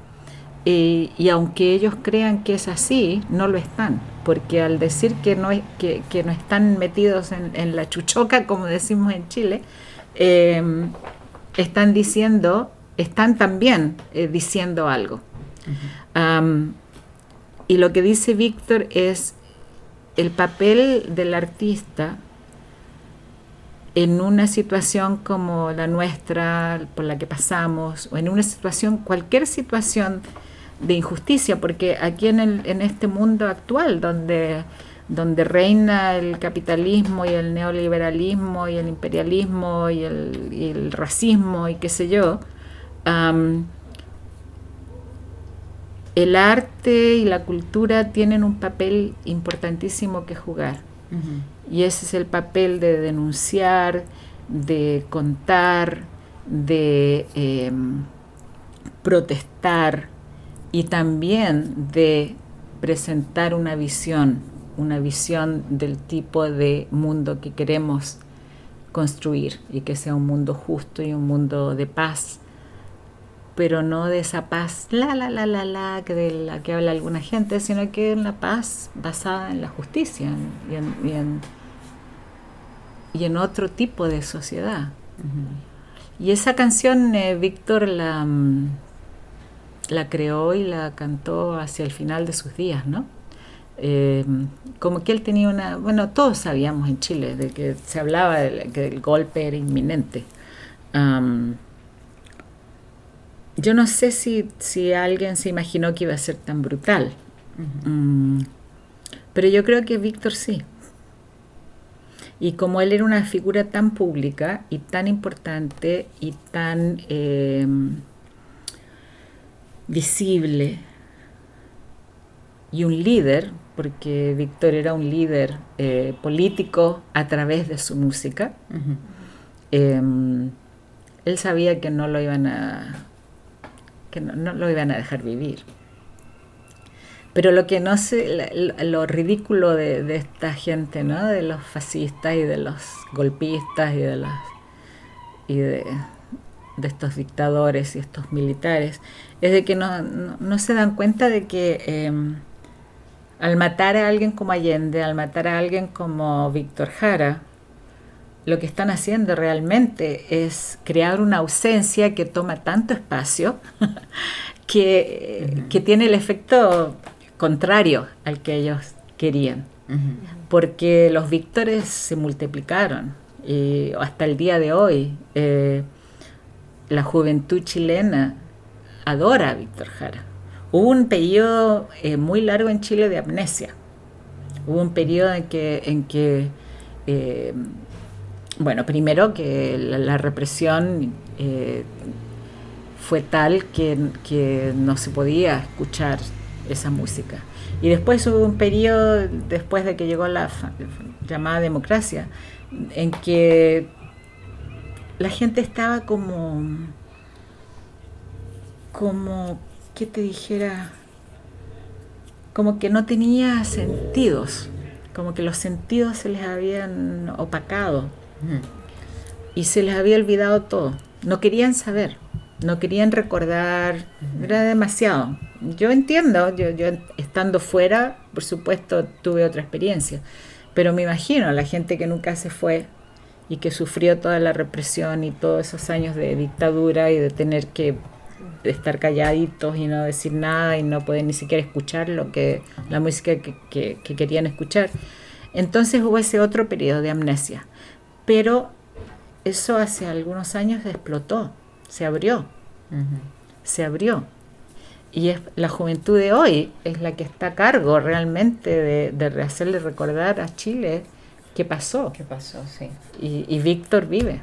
y, aunque ellos crean que es así, no lo están, porque al decir que no, es, que, no están metidos en, en la chuchoca, como decimos en Chile, eh, están diciendo, están también eh, diciendo algo. Y lo que dice Víctor es el papel del artista en una situación como la nuestra, por la que pasamos, o en una situación, cualquier situación de injusticia, porque aquí en, el- en este mundo actual, donde, donde reina el capitalismo y el neoliberalismo y el imperialismo y el, racismo y qué sé yo, el arte y la cultura tienen un papel importantísimo que jugar. Y ese es el papel de denunciar, de contar, de eh, protestar y también de presentar una visión, una visión del tipo de mundo que queremos construir y que sea un mundo justo y un mundo de paz, pero no de esa paz la la la la la que de la que habla alguna gente, sino que una paz basada en la justicia y en, y en, y en otro tipo de sociedad. Y esa canción eh, Víctor la, mm, la creó y la cantó hacia el final de sus días, ¿no? Eh, como que él tenía una, bueno, todos sabíamos en Chile de que se hablaba de que el golpe era inminente. Yo no sé si, si alguien se imaginó que iba a ser tan brutal, Mm, pero yo creo que Víctor sí. Y como él era una figura tan pública y tan importante y tan eh, visible y un líder, porque Víctor era un líder eh, político a través de su música, eh, él sabía que no lo iban a que no, no lo iban a dejar vivir. Pero lo que no sé, lo ridículo de, de esta gente, ¿no? De los fascistas y de los golpistas y de los y de, estos dictadores y estos militares, es de que no, no, se dan cuenta de que eh, al matar a alguien como Allende, al matar a alguien como Víctor Jara, lo que están haciendo realmente es crear una ausencia que toma tanto espacio que, que tiene el efecto contrario al que ellos querían, porque los víctores se multiplicaron y hasta el día de hoy eh, la juventud chilena adora a Víctor Jara. Hubo un periodo eh, muy largo en Chile de amnesia. Hubo un periodo en que, en que eh, bueno, primero que la, represión eh, fue tal que, que no se podía escuchar esa música. Y después hubo un periodo, después de que llegó la llamada democracia, en que la gente estaba como, como, ¿qué te dijera? Como que no tenía sentidos, como que los sentidos se les habían opacado y se les había olvidado todo. No querían saber, no querían recordar, era demasiado. Yo entiendo, yo, yo estando fuera, por supuesto, tuve otra experiencia, pero me imagino a la gente que nunca se fue y que sufrió toda la represión y todos esos años de dictadura y de tener que estar calladitos y no decir nada y no poder ni siquiera escuchar lo que la música que, que- que querían escuchar. Entonces hubo ese otro periodo de amnesia, pero eso hace algunos años explotó, se abrió, se abrió. Y es, la juventud de hoy es la que está a cargo realmente de, de hacerle recordar a Chile qué pasó. ¿Qué pasó? Sí. Y, y Víctor vive.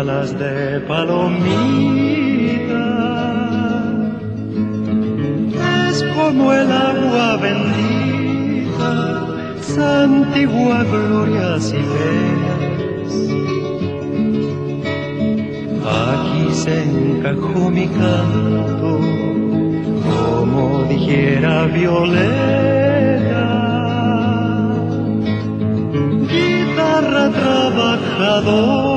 alas de palomita. Es como el agua bendita, santigua glorias y penas. Aquí se encajó mi canto, como dijera Violeta. Guitarra trabajadora,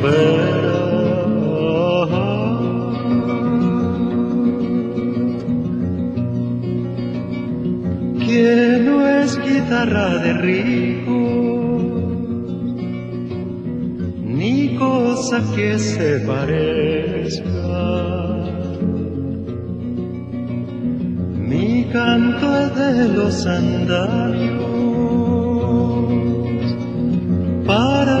primavera. No es guitarra de rico, ni cosa que se parezca. Mi canto es de los andarios para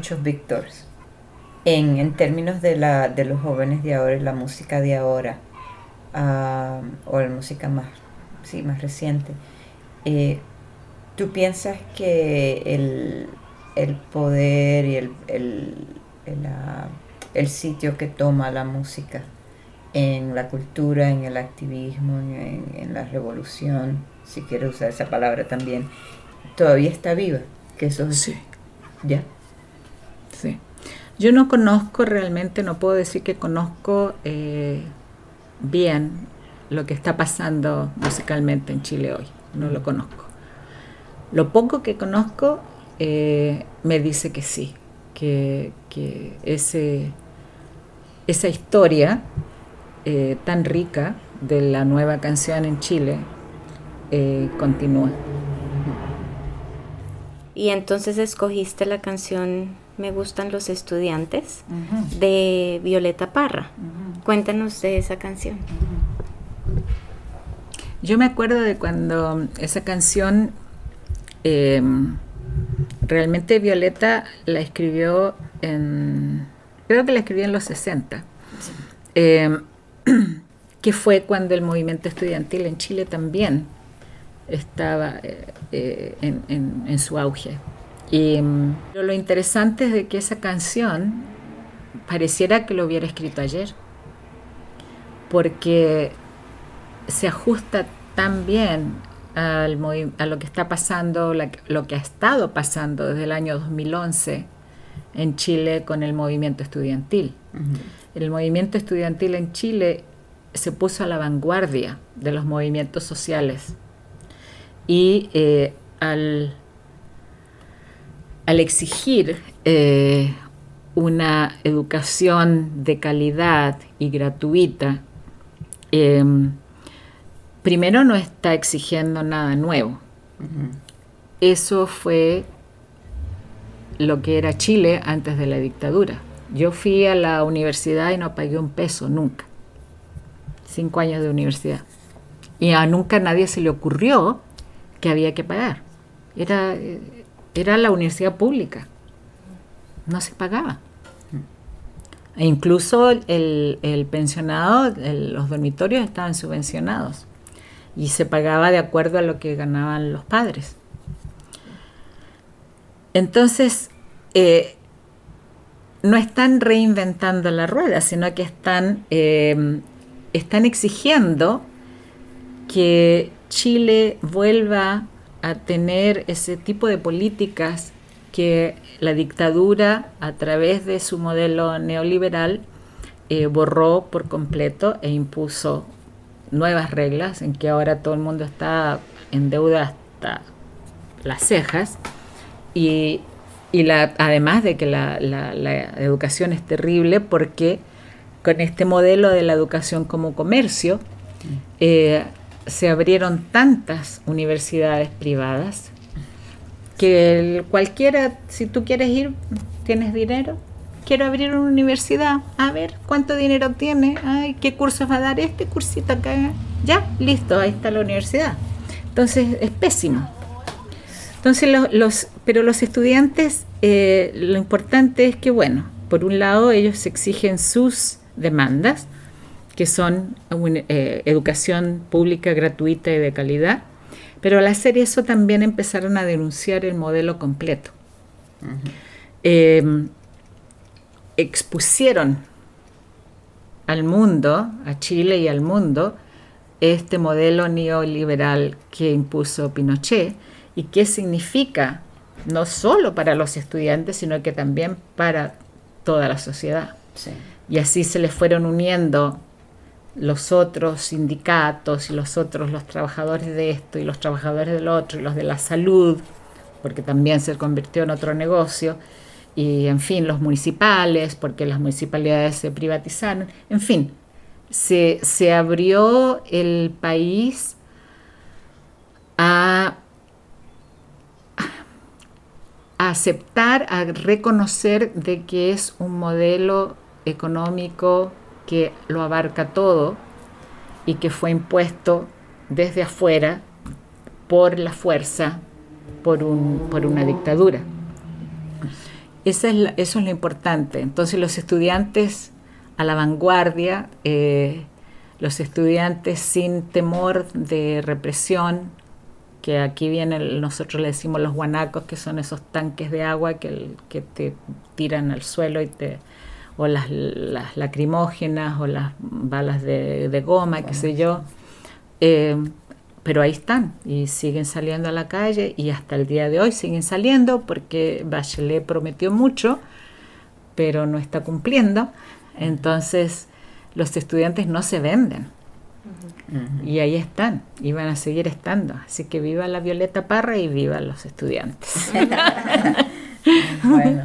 Muchos Víctors, en, en términos de, la, de los jóvenes de ahora y la música de ahora, ah, o la música más, sí, más reciente, eh, ¿tú piensas que el, el poder y el, el, el, ah, el sitio que toma la música en la cultura, en el activismo, en, en la revolución, si quiero usar esa palabra también, todavía está viva? Que eso es- Sí, ¿Ya? Yo no conozco realmente, no puedo decir que conozco eh, bien lo que está pasando musicalmente en Chile hoy. No lo conozco. Lo poco que conozco eh, me dice que sí, que, ese, esa historia eh, tan rica de la nueva canción en Chile continúa. Y entonces escogiste la canción Me gustan los estudiantes de Violeta Parra. Cuéntanos de esa canción. Yo me acuerdo de cuando esa canción eh, realmente Violeta la escribió en, creo que la escribió en los 60, eh, que fue cuando el movimiento estudiantil en Chile también estaba eh, eh, en, en- en su auge. Y mm, pero lo interesante es de que esa canción pareciera que lo hubiera escrito ayer, porque se ajusta tan bien al a lo que está pasando, la- lo que ha estado pasando desde el año 2011 en Chile con el movimiento estudiantil. El movimiento estudiantil en Chile se puso a la vanguardia de los movimientos sociales y eh, al, al exigir eh, una educación de calidad y gratuita, eh, primero no está exigiendo nada nuevo. Eso fue lo que era Chile antes de la dictadura. Yo fui a la universidad y no pagué un peso nunca. Cinco años de universidad. Y a nunca nadie se le ocurrió que había que pagar. Era, eh, era la universidad pública. No se pagaba. E incluso el, el pensionado, los dormitorios estaban subvencionados y se pagaba de acuerdo a lo que ganaban los padres. Entonces, eh, no están reinventando la rueda, sino que están, eh, están exigiendo que Chile vuelva a tener ese tipo de políticas que la dictadura, a través de su modelo neoliberal, eh, borró por completo e impuso nuevas reglas en que ahora todo el mundo está en deuda hasta las cejas. Y, y la, además de que la, la- educación es terrible porque con este modelo de la educación como comercio eh, se abrieron tantas universidades privadas que el- cualquiera, si tú quieres ir, tienes dinero, quiero abrir una universidad, a ver cuánto dinero tiene, ay, qué cursos va a dar este cursito acá, ya, listo, ahí está la universidad. Entonces es pésimo. Entonces los, los- pero los estudiantes, eh, lo importante es que, bueno, por un lado ellos exigen sus demandas, que son eh, educación pública gratuita y de calidad, pero al hacer eso también empezaron a denunciar el modelo completo. Eh, expusieron al mundo, a Chile y al mundo, este modelo neoliberal que impuso Pinochet y qué significa no solo para los estudiantes, sino que también para toda la sociedad. Sí. Y así se les fueron uniendo los otros sindicatos y los otros, los trabajadores de esto y los trabajadores del otro y los de la salud, porque también se convirtió en otro negocio, y en fin, los municipales, porque las municipalidades se privatizaron, en fin, se, se abrió el país a, a aceptar, a reconocer de que es un modelo económico que lo abarca todo y que fue impuesto desde afuera por la fuerza, por, un, por una dictadura. Esa es la- eso es lo importante. Entonces los estudiantes a la vanguardia, eh, los estudiantes sin temor de represión, que aquí vienen, nosotros le decimos los guanacos, que son esos tanques de agua que, que te tiran al suelo y te o las, las lacrimógenas o las balas de, de goma, qué sé yo. Eh, pero ahí están y siguen saliendo a la calle y hasta el día de hoy siguen saliendo porque Bachelet prometió mucho, pero no está cumpliendo. Entonces los estudiantes no se venden. Y ahí están, y van a seguir estando. Así que viva la Violeta Parra y viva los estudiantes. Bueno,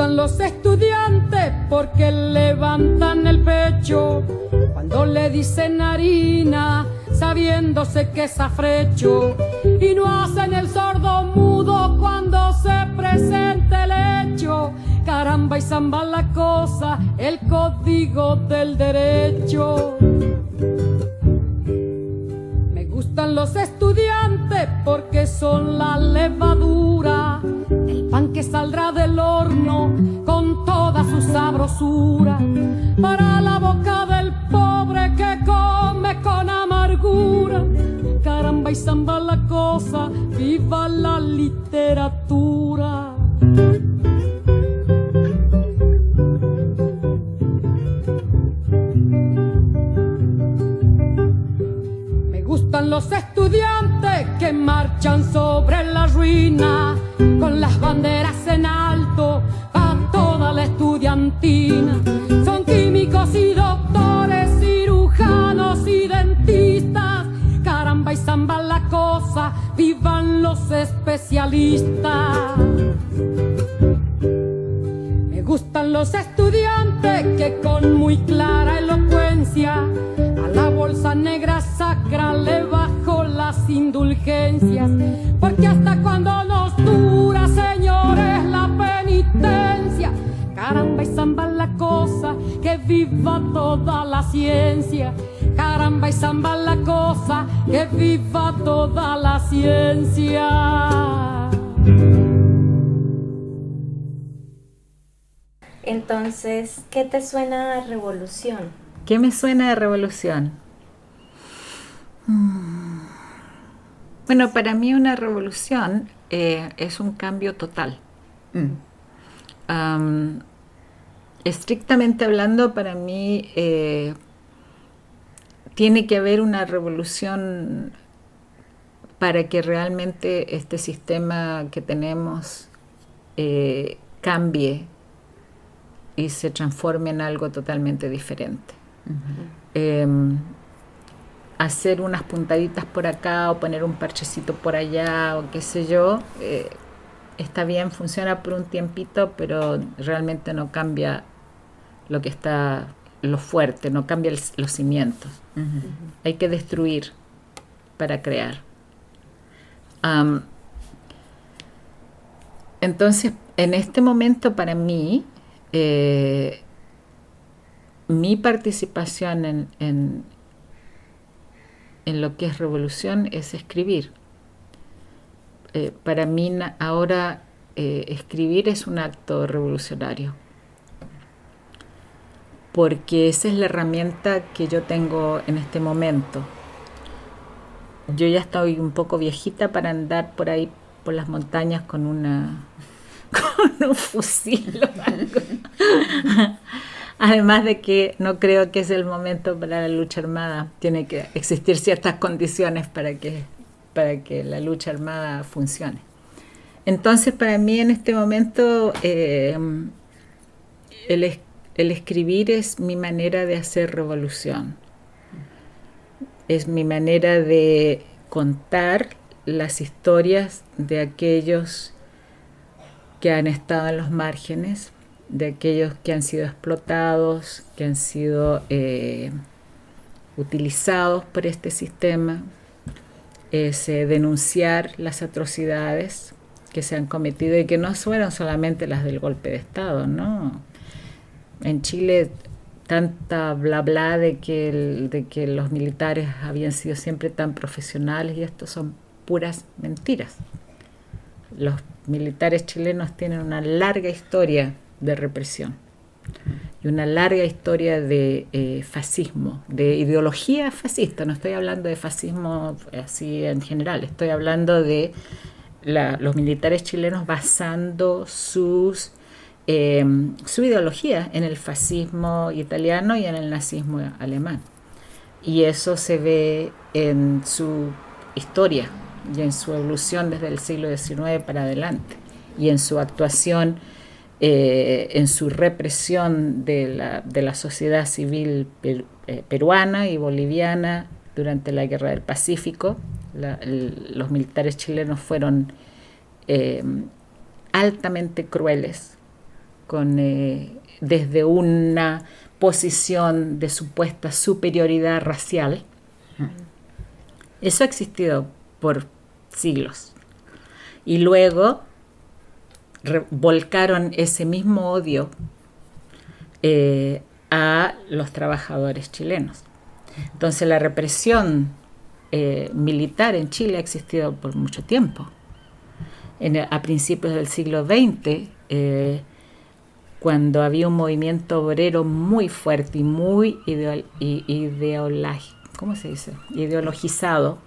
Gustan los estudiantes porque levantan el pecho cuando le dicen harina, sabiéndose que es afrecho, y no hacen el sordo mudo cuando se presente el hecho. Caramba y zamba la cosa, el código del derecho. Me gustan los estudiantes porque son la levadura, pan que saldrá del horno con toda su sabrosura para la boca del pobre que come con amargura. Caramba y zamba la cosa, viva la literatura. Me gustan los estudiantes que marchan sobre la ruina con las banderas en alto a toda la estudiantina. Son químicos y doctores, cirujanos y dentistas. Caramba y zamba la cosa, vivan los especialistas. Me gustan los estudiantes que con muy clara elocuencia a la bolsa negra sacra le bajo las indulgencias. Viva toda la ciencia. Caramba y zamba la cosa, que viva toda la ciencia. Entonces, ¿qué te suena a revolución? ¿Qué me suena de revolución? Mm. Bueno, para mí una revolución eh, es un cambio total. Mm. Estrictamente hablando, para mí eh, tiene que haber una revolución para que realmente este sistema que tenemos eh, cambie y se transforme en algo totalmente diferente. Em, hacer unas puntaditas por acá o poner un parchecito por allá o qué sé yo, eh, está bien, funciona por un tiempito, pero realmente no cambia lo que está, lo fuerte, no cambia el- los cimientos. Hay que destruir para crear. Entonces, en este momento para mí, eh, mi participación en, en- en lo que es revolución es escribir. Eh, para mí ahora eh, escribir es un acto revolucionario, porque esa es la herramienta que yo tengo en este momento. Yo ya estoy un poco viejita para andar por ahí por las montañas con una con un fusil o algo. Además de que no creo que es el momento para la lucha armada. Tiene que existir ciertas condiciones para que, para que la lucha armada funcione. Entonces, para mí en este momento, eh, el, el escribir es mi manera de hacer revolución. Es mi manera de contar las historias de aquellos que han estado en los márgenes, de aquellos que han sido explotados, que han sido eh, utilizados por este sistema, es eh, denunciar las atrocidades que se han cometido y que no fueron solamente las del golpe de Estado, ¿no? En Chile tanta bla bla de que, de que los militares habían sido siempre tan profesionales y esto son puras mentiras. Los militares chilenos tienen una larga historia de represión y una larga historia de eh, fascismo, de ideología fascista. No estoy hablando de fascismo así en general, estoy hablando de los militares chilenos basando sus, eh, su ideología en el fascismo italiano y en el nazismo alemán. Y eso se ve en su historia y en su evolución desde el siglo XIX para adelante y en su actuación, eh, en su represión de la, de la sociedad civil eh, peruana y boliviana durante la Guerra del Pacífico. Los militares chilenos fueron altamente crueles con, eh, desde una posición de supuesta superioridad racial. Eso ha existido por siglos. Y luego volcaron ese mismo odio eh, a los trabajadores chilenos. Entonces la represión eh, militar en Chile ha existido por mucho tiempo. En a principios del siglo XX, eh, cuando había un movimiento obrero muy fuerte y muy ideologizado,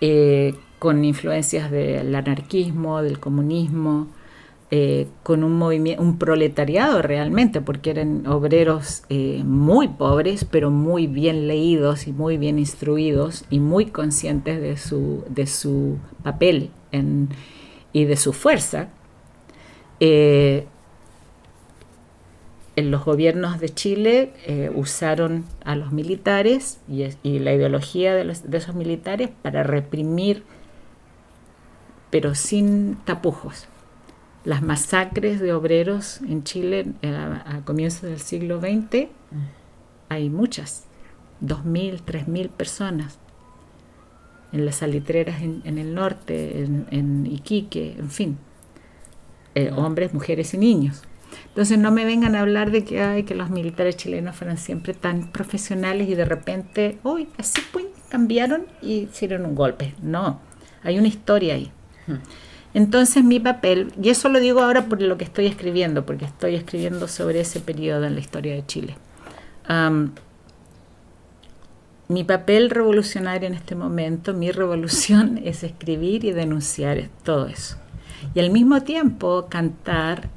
eh, con influencias del anarquismo, del comunismo, eh, con un movimiento, un proletariado realmente, porque eran obreros eh, muy pobres, pero muy bien leídos y muy bien instruidos y muy conscientes de su, de su papel y de su fuerza. En los gobiernos de Chile eh, usaron a los militares y, es- y la ideología de, los- de esos militares para reprimir, pero sin tapujos. Las masacres de obreros en Chile eh, a, a comienzos del siglo XX, hay muchas, 2.000, 3.000 personas en las salitreras en, en el norte, en, en Iquique, en fin, eh, hombres, mujeres y niños. Entonces no me vengan a hablar de que, ay, que los militares chilenos fueran siempre tan profesionales y de repente, uy, así pues, cambiaron y hicieron un golpe. No, hay una historia ahí. Entonces mi papel, y eso lo digo ahora por lo que estoy escribiendo, porque estoy escribiendo sobre ese periodo en la historia de Chile. Mi papel revolucionario en este momento, mi revolución es escribir y denunciar todo eso. Y al mismo tiempo cantar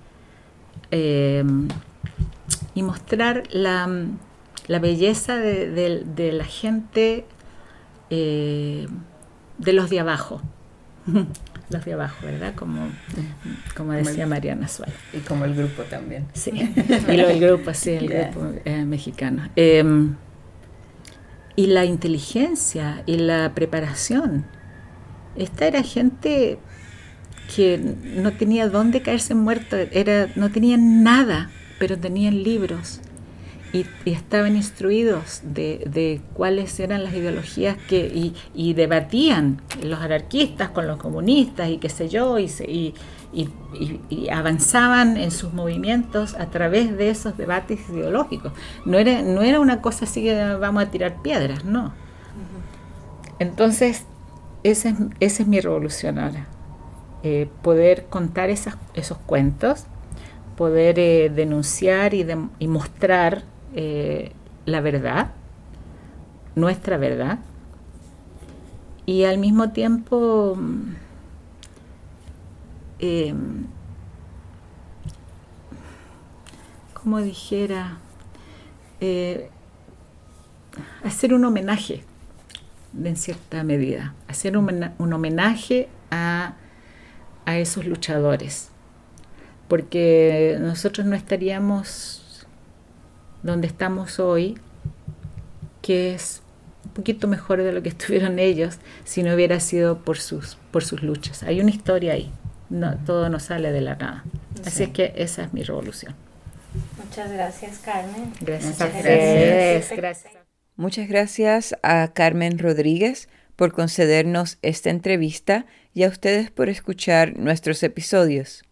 eh, y mostrar la, la belleza de, de- de la gente, eh, de los de abajo. los de abajo, ¿verdad? Como, como decía Mariana Suárez. Y como el grupo también. Sí, y lo del grupo, sí, el Yeah. grupo eh, mexicano. Eh, y la inteligencia y la preparación. Esta era gente que no tenía dónde caerse muerto, era, no tenían nada, pero tenían libros y, y estaban instruidos de, de cuáles eran las ideologías que y, y debatían los anarquistas con los comunistas y qué sé yo y, se- y, y- y- y avanzaban en sus movimientos a través de esos debates ideológicos. No era, no era una cosa así que vamos a tirar piedras, no. Entonces, esa es, esa es mi revolución ahora. Eh, poder contar esos cuentos, poder eh, denunciar y, mostrar eh, la verdad, nuestra verdad, y al mismo tiempo, mm, eh, como dijera, eh, hacer un homenaje en cierta medida, hacer un homenaje a, a esos luchadores, porque nosotros no estaríamos donde estamos hoy, que es un poquito mejor de lo que estuvieron ellos, si no hubiera sido por sus, por sus luchas. Hay una historia ahí, no, todo no sale de la nada. Así es que esa es mi revolución. Muchas gracias, Carmen. Gracias a ustedes. Gracias. Muchas gracias a Carmen Rodríguez por concedernos esta entrevista y a ustedes por escuchar nuestros episodios.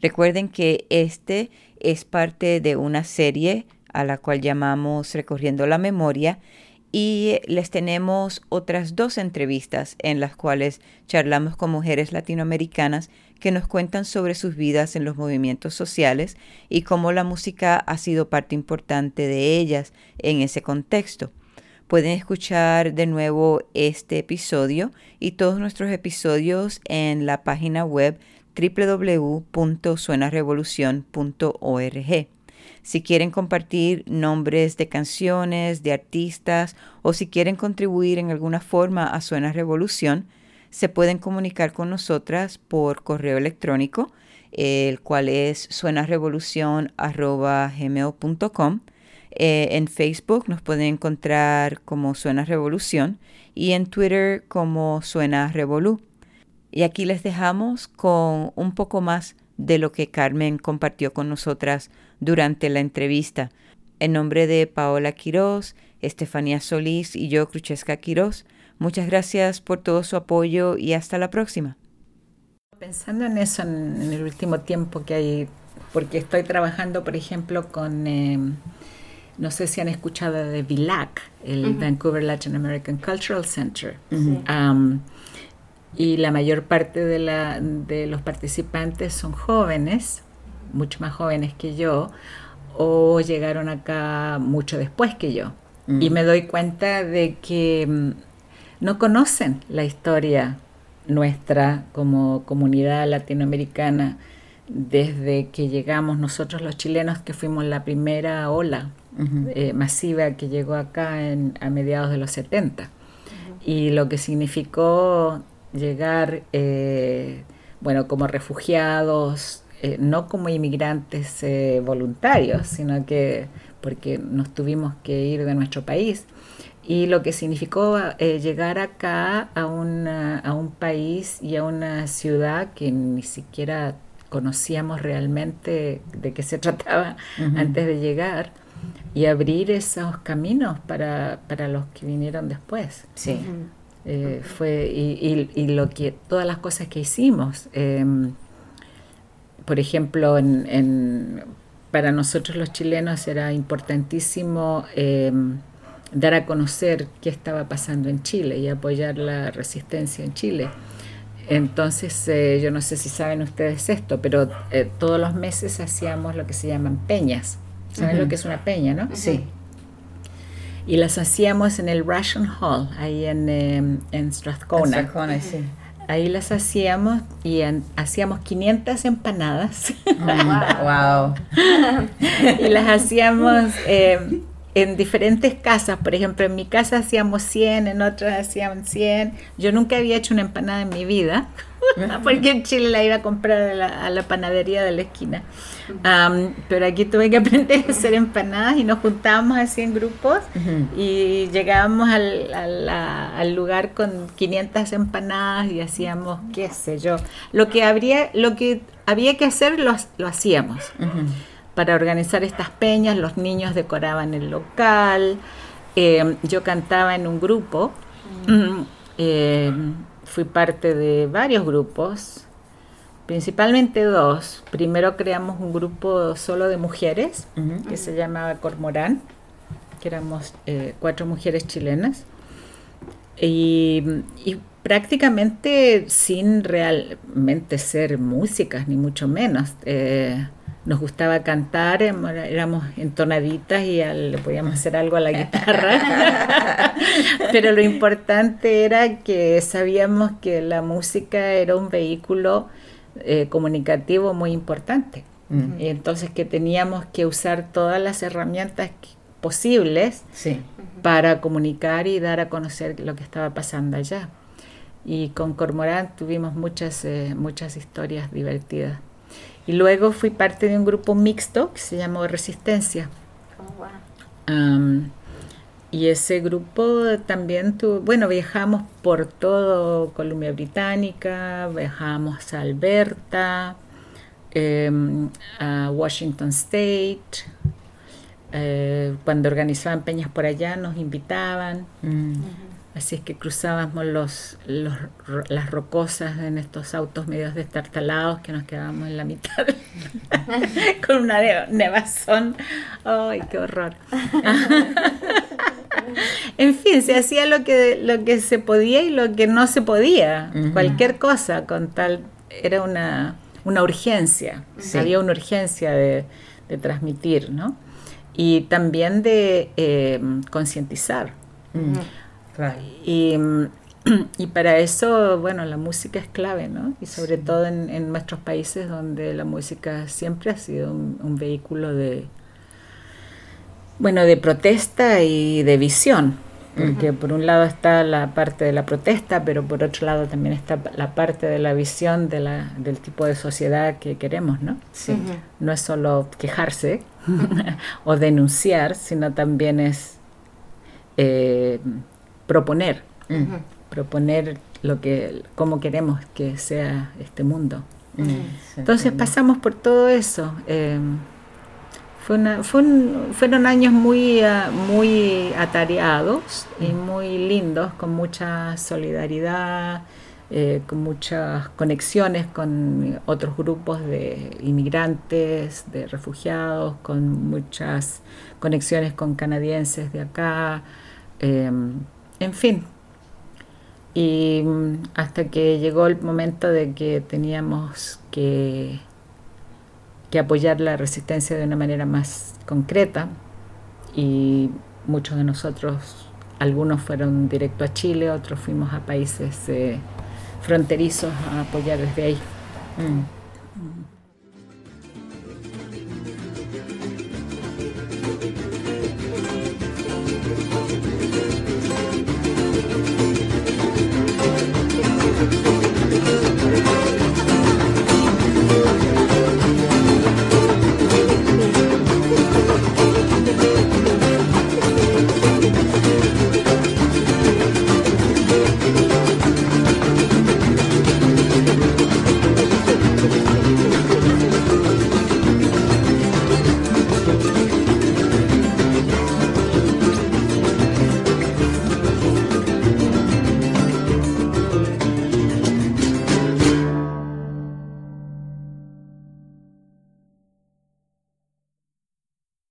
Recuerden que este es parte de una serie a la cual llamamos Recorriendo la Memoria y les tenemos otras dos entrevistas en las cuales charlamos con mujeres latinoamericanas que nos cuentan sobre sus vidas en los movimientos sociales y cómo la música ha sido parte importante de ellas en ese contexto. Pueden escuchar de nuevo este episodio y todos nuestros episodios en la página web www.suenarevolucion.org. Si quieren compartir nombres de canciones, de artistas o si quieren contribuir en alguna forma a Suena Revolución, se pueden comunicar con nosotras por correo electrónico, el cual es suenarevolucion.gmail.com. Eh, en Facebook nos pueden encontrar como Suena Revolución y en Twitter como Suena Revolú. Y aquí les dejamos con un poco más de lo que Carmen compartió con nosotras durante la entrevista. En nombre de Paola Quiroz, Estefanía Solís y yo, Cruchesca Quiroz, muchas gracias por todo su apoyo y hasta la próxima. Pensando en eso en, el último tiempo que hay, porque estoy trabajando, por ejemplo, con, eh, no sé si han escuchado de VILAC, el Vancouver Latin American Cultural Center. Um, y la mayor parte de, la, de los participantes son jóvenes, mucho más jóvenes que yo, o llegaron acá mucho después que yo. Y me doy cuenta de que mm, no conocen la historia nuestra como comunidad latinoamericana desde que llegamos nosotros los chilenos, que fuimos la primera ola eh, masiva que llegó acá en, a mediados de los 70. Y lo que significó llegar, eh, bueno, como refugiados, eh, no como inmigrantes eh, voluntarios, sino que porque nos tuvimos que ir de nuestro país. Y lo que significó eh, llegar acá a, una- a un país y a una ciudad que ni siquiera conocíamos realmente de qué se trataba antes de llegar y abrir esos caminos para, para los que vinieron después. Sí. Eh, fue y, y- y lo que todas las cosas que hicimos em, por ejemplo en, en- para nosotros los chilenos era importantísimo em, dar a conocer qué estaba pasando en Chile y apoyar la resistencia en Chile entonces eh, yo no sé si saben ustedes esto pero eh, todos los meses hacíamos lo que se llaman peñas ¿saben lo que es una peña, no? Sí. Y las hacíamos en el Ration Hall, ahí en, em, en Strathcona. Strathcona, sí. Ahí las hacíamos y en- hacíamos 500 empanadas Wow. y las hacíamos em, en diferentes casas. Por ejemplo, en mi casa hacíamos 100, en otras hacían 100. Yo nunca había hecho una empanada en mi vida porque en Chile la iba a comprar a la, a la panadería de la esquina. Am, pero aquí tuve que aprender a hacer empanadas y nos juntábamos así en grupos y llegábamos al, a la- al lugar con 500 empanadas y hacíamos, qué sé yo, lo que, habría, lo que había que hacer lo, lo hacíamos. Para organizar estas peñas, los niños decoraban el local, eh, yo cantaba en un grupo, eh, fui parte de varios grupos, principalmente dos. Primero creamos un grupo solo de mujeres que se llamaba Cormorán, que éramos eh, cuatro mujeres chilenas. Y, y prácticamente sin realmente ser músicas, ni mucho menos. Eh, nos gustaba cantar, em- éramos entonaditas y al- le podíamos hacer algo a la guitarra. Pero lo importante era que sabíamos que la música era un vehículo eh, comunicativo muy importante. Y entonces que teníamos que usar todas las herramientas posibles Sí. para comunicar y dar a conocer lo que estaba pasando allá. Y con Cormorán tuvimos muchas, eh, muchas historias divertidas. Y luego fui parte de un grupo mixto que se llamó Resistencia. Am, y ese grupo también tuvo, bueno, viajamos por todo Columbia Británica, viajamos a Alberta, em, a Washington State. eh, cuando organizaban peñas por allá nos invitaban. Mm. Así es que cruzábamos los, las rocosas en estos autos medios destartalados que nos quedábamos en la mitad con una ne- nevazón. ¡Ay, qué horror! en fin, se hacía lo que, lo que se podía y lo que no se podía. Cualquier cosa con tal... Era una, una urgencia, Sí. había una urgencia de, de transmitir, ¿no? Y también de eh, concientizar. Claro. Y, mm, y para eso, bueno, la música es clave, ¿no? Y sobre todo en, en nuestros países donde la música siempre ha sido un, un vehículo de, bueno, de protesta y de visión. Porque por un lado está la parte de la protesta, pero por otro lado también está la parte de la visión de la, del tipo de sociedad que queremos, ¿no? Sí. No es solo quejarse o denunciar, sino también es eh, proponer, Mm, proponer lo que, cómo queremos que sea este mundo. mm, Entonces pasamos por todo eso. eh, fue una- fue un- fueron años muy, ah, muy atareados y muy lindos, con mucha solidaridad, eh, con muchas conexiones con otros grupos de inmigrantes, de refugiados, con muchas conexiones con canadienses de acá, eh, en fin. Y mm, hasta que llegó el momento de que teníamos que, que apoyar la resistencia de una manera más concreta y muchos de nosotros, algunos fueron directo a Chile, otros fuimos a países eh, fronterizos a apoyar desde ahí. Mm.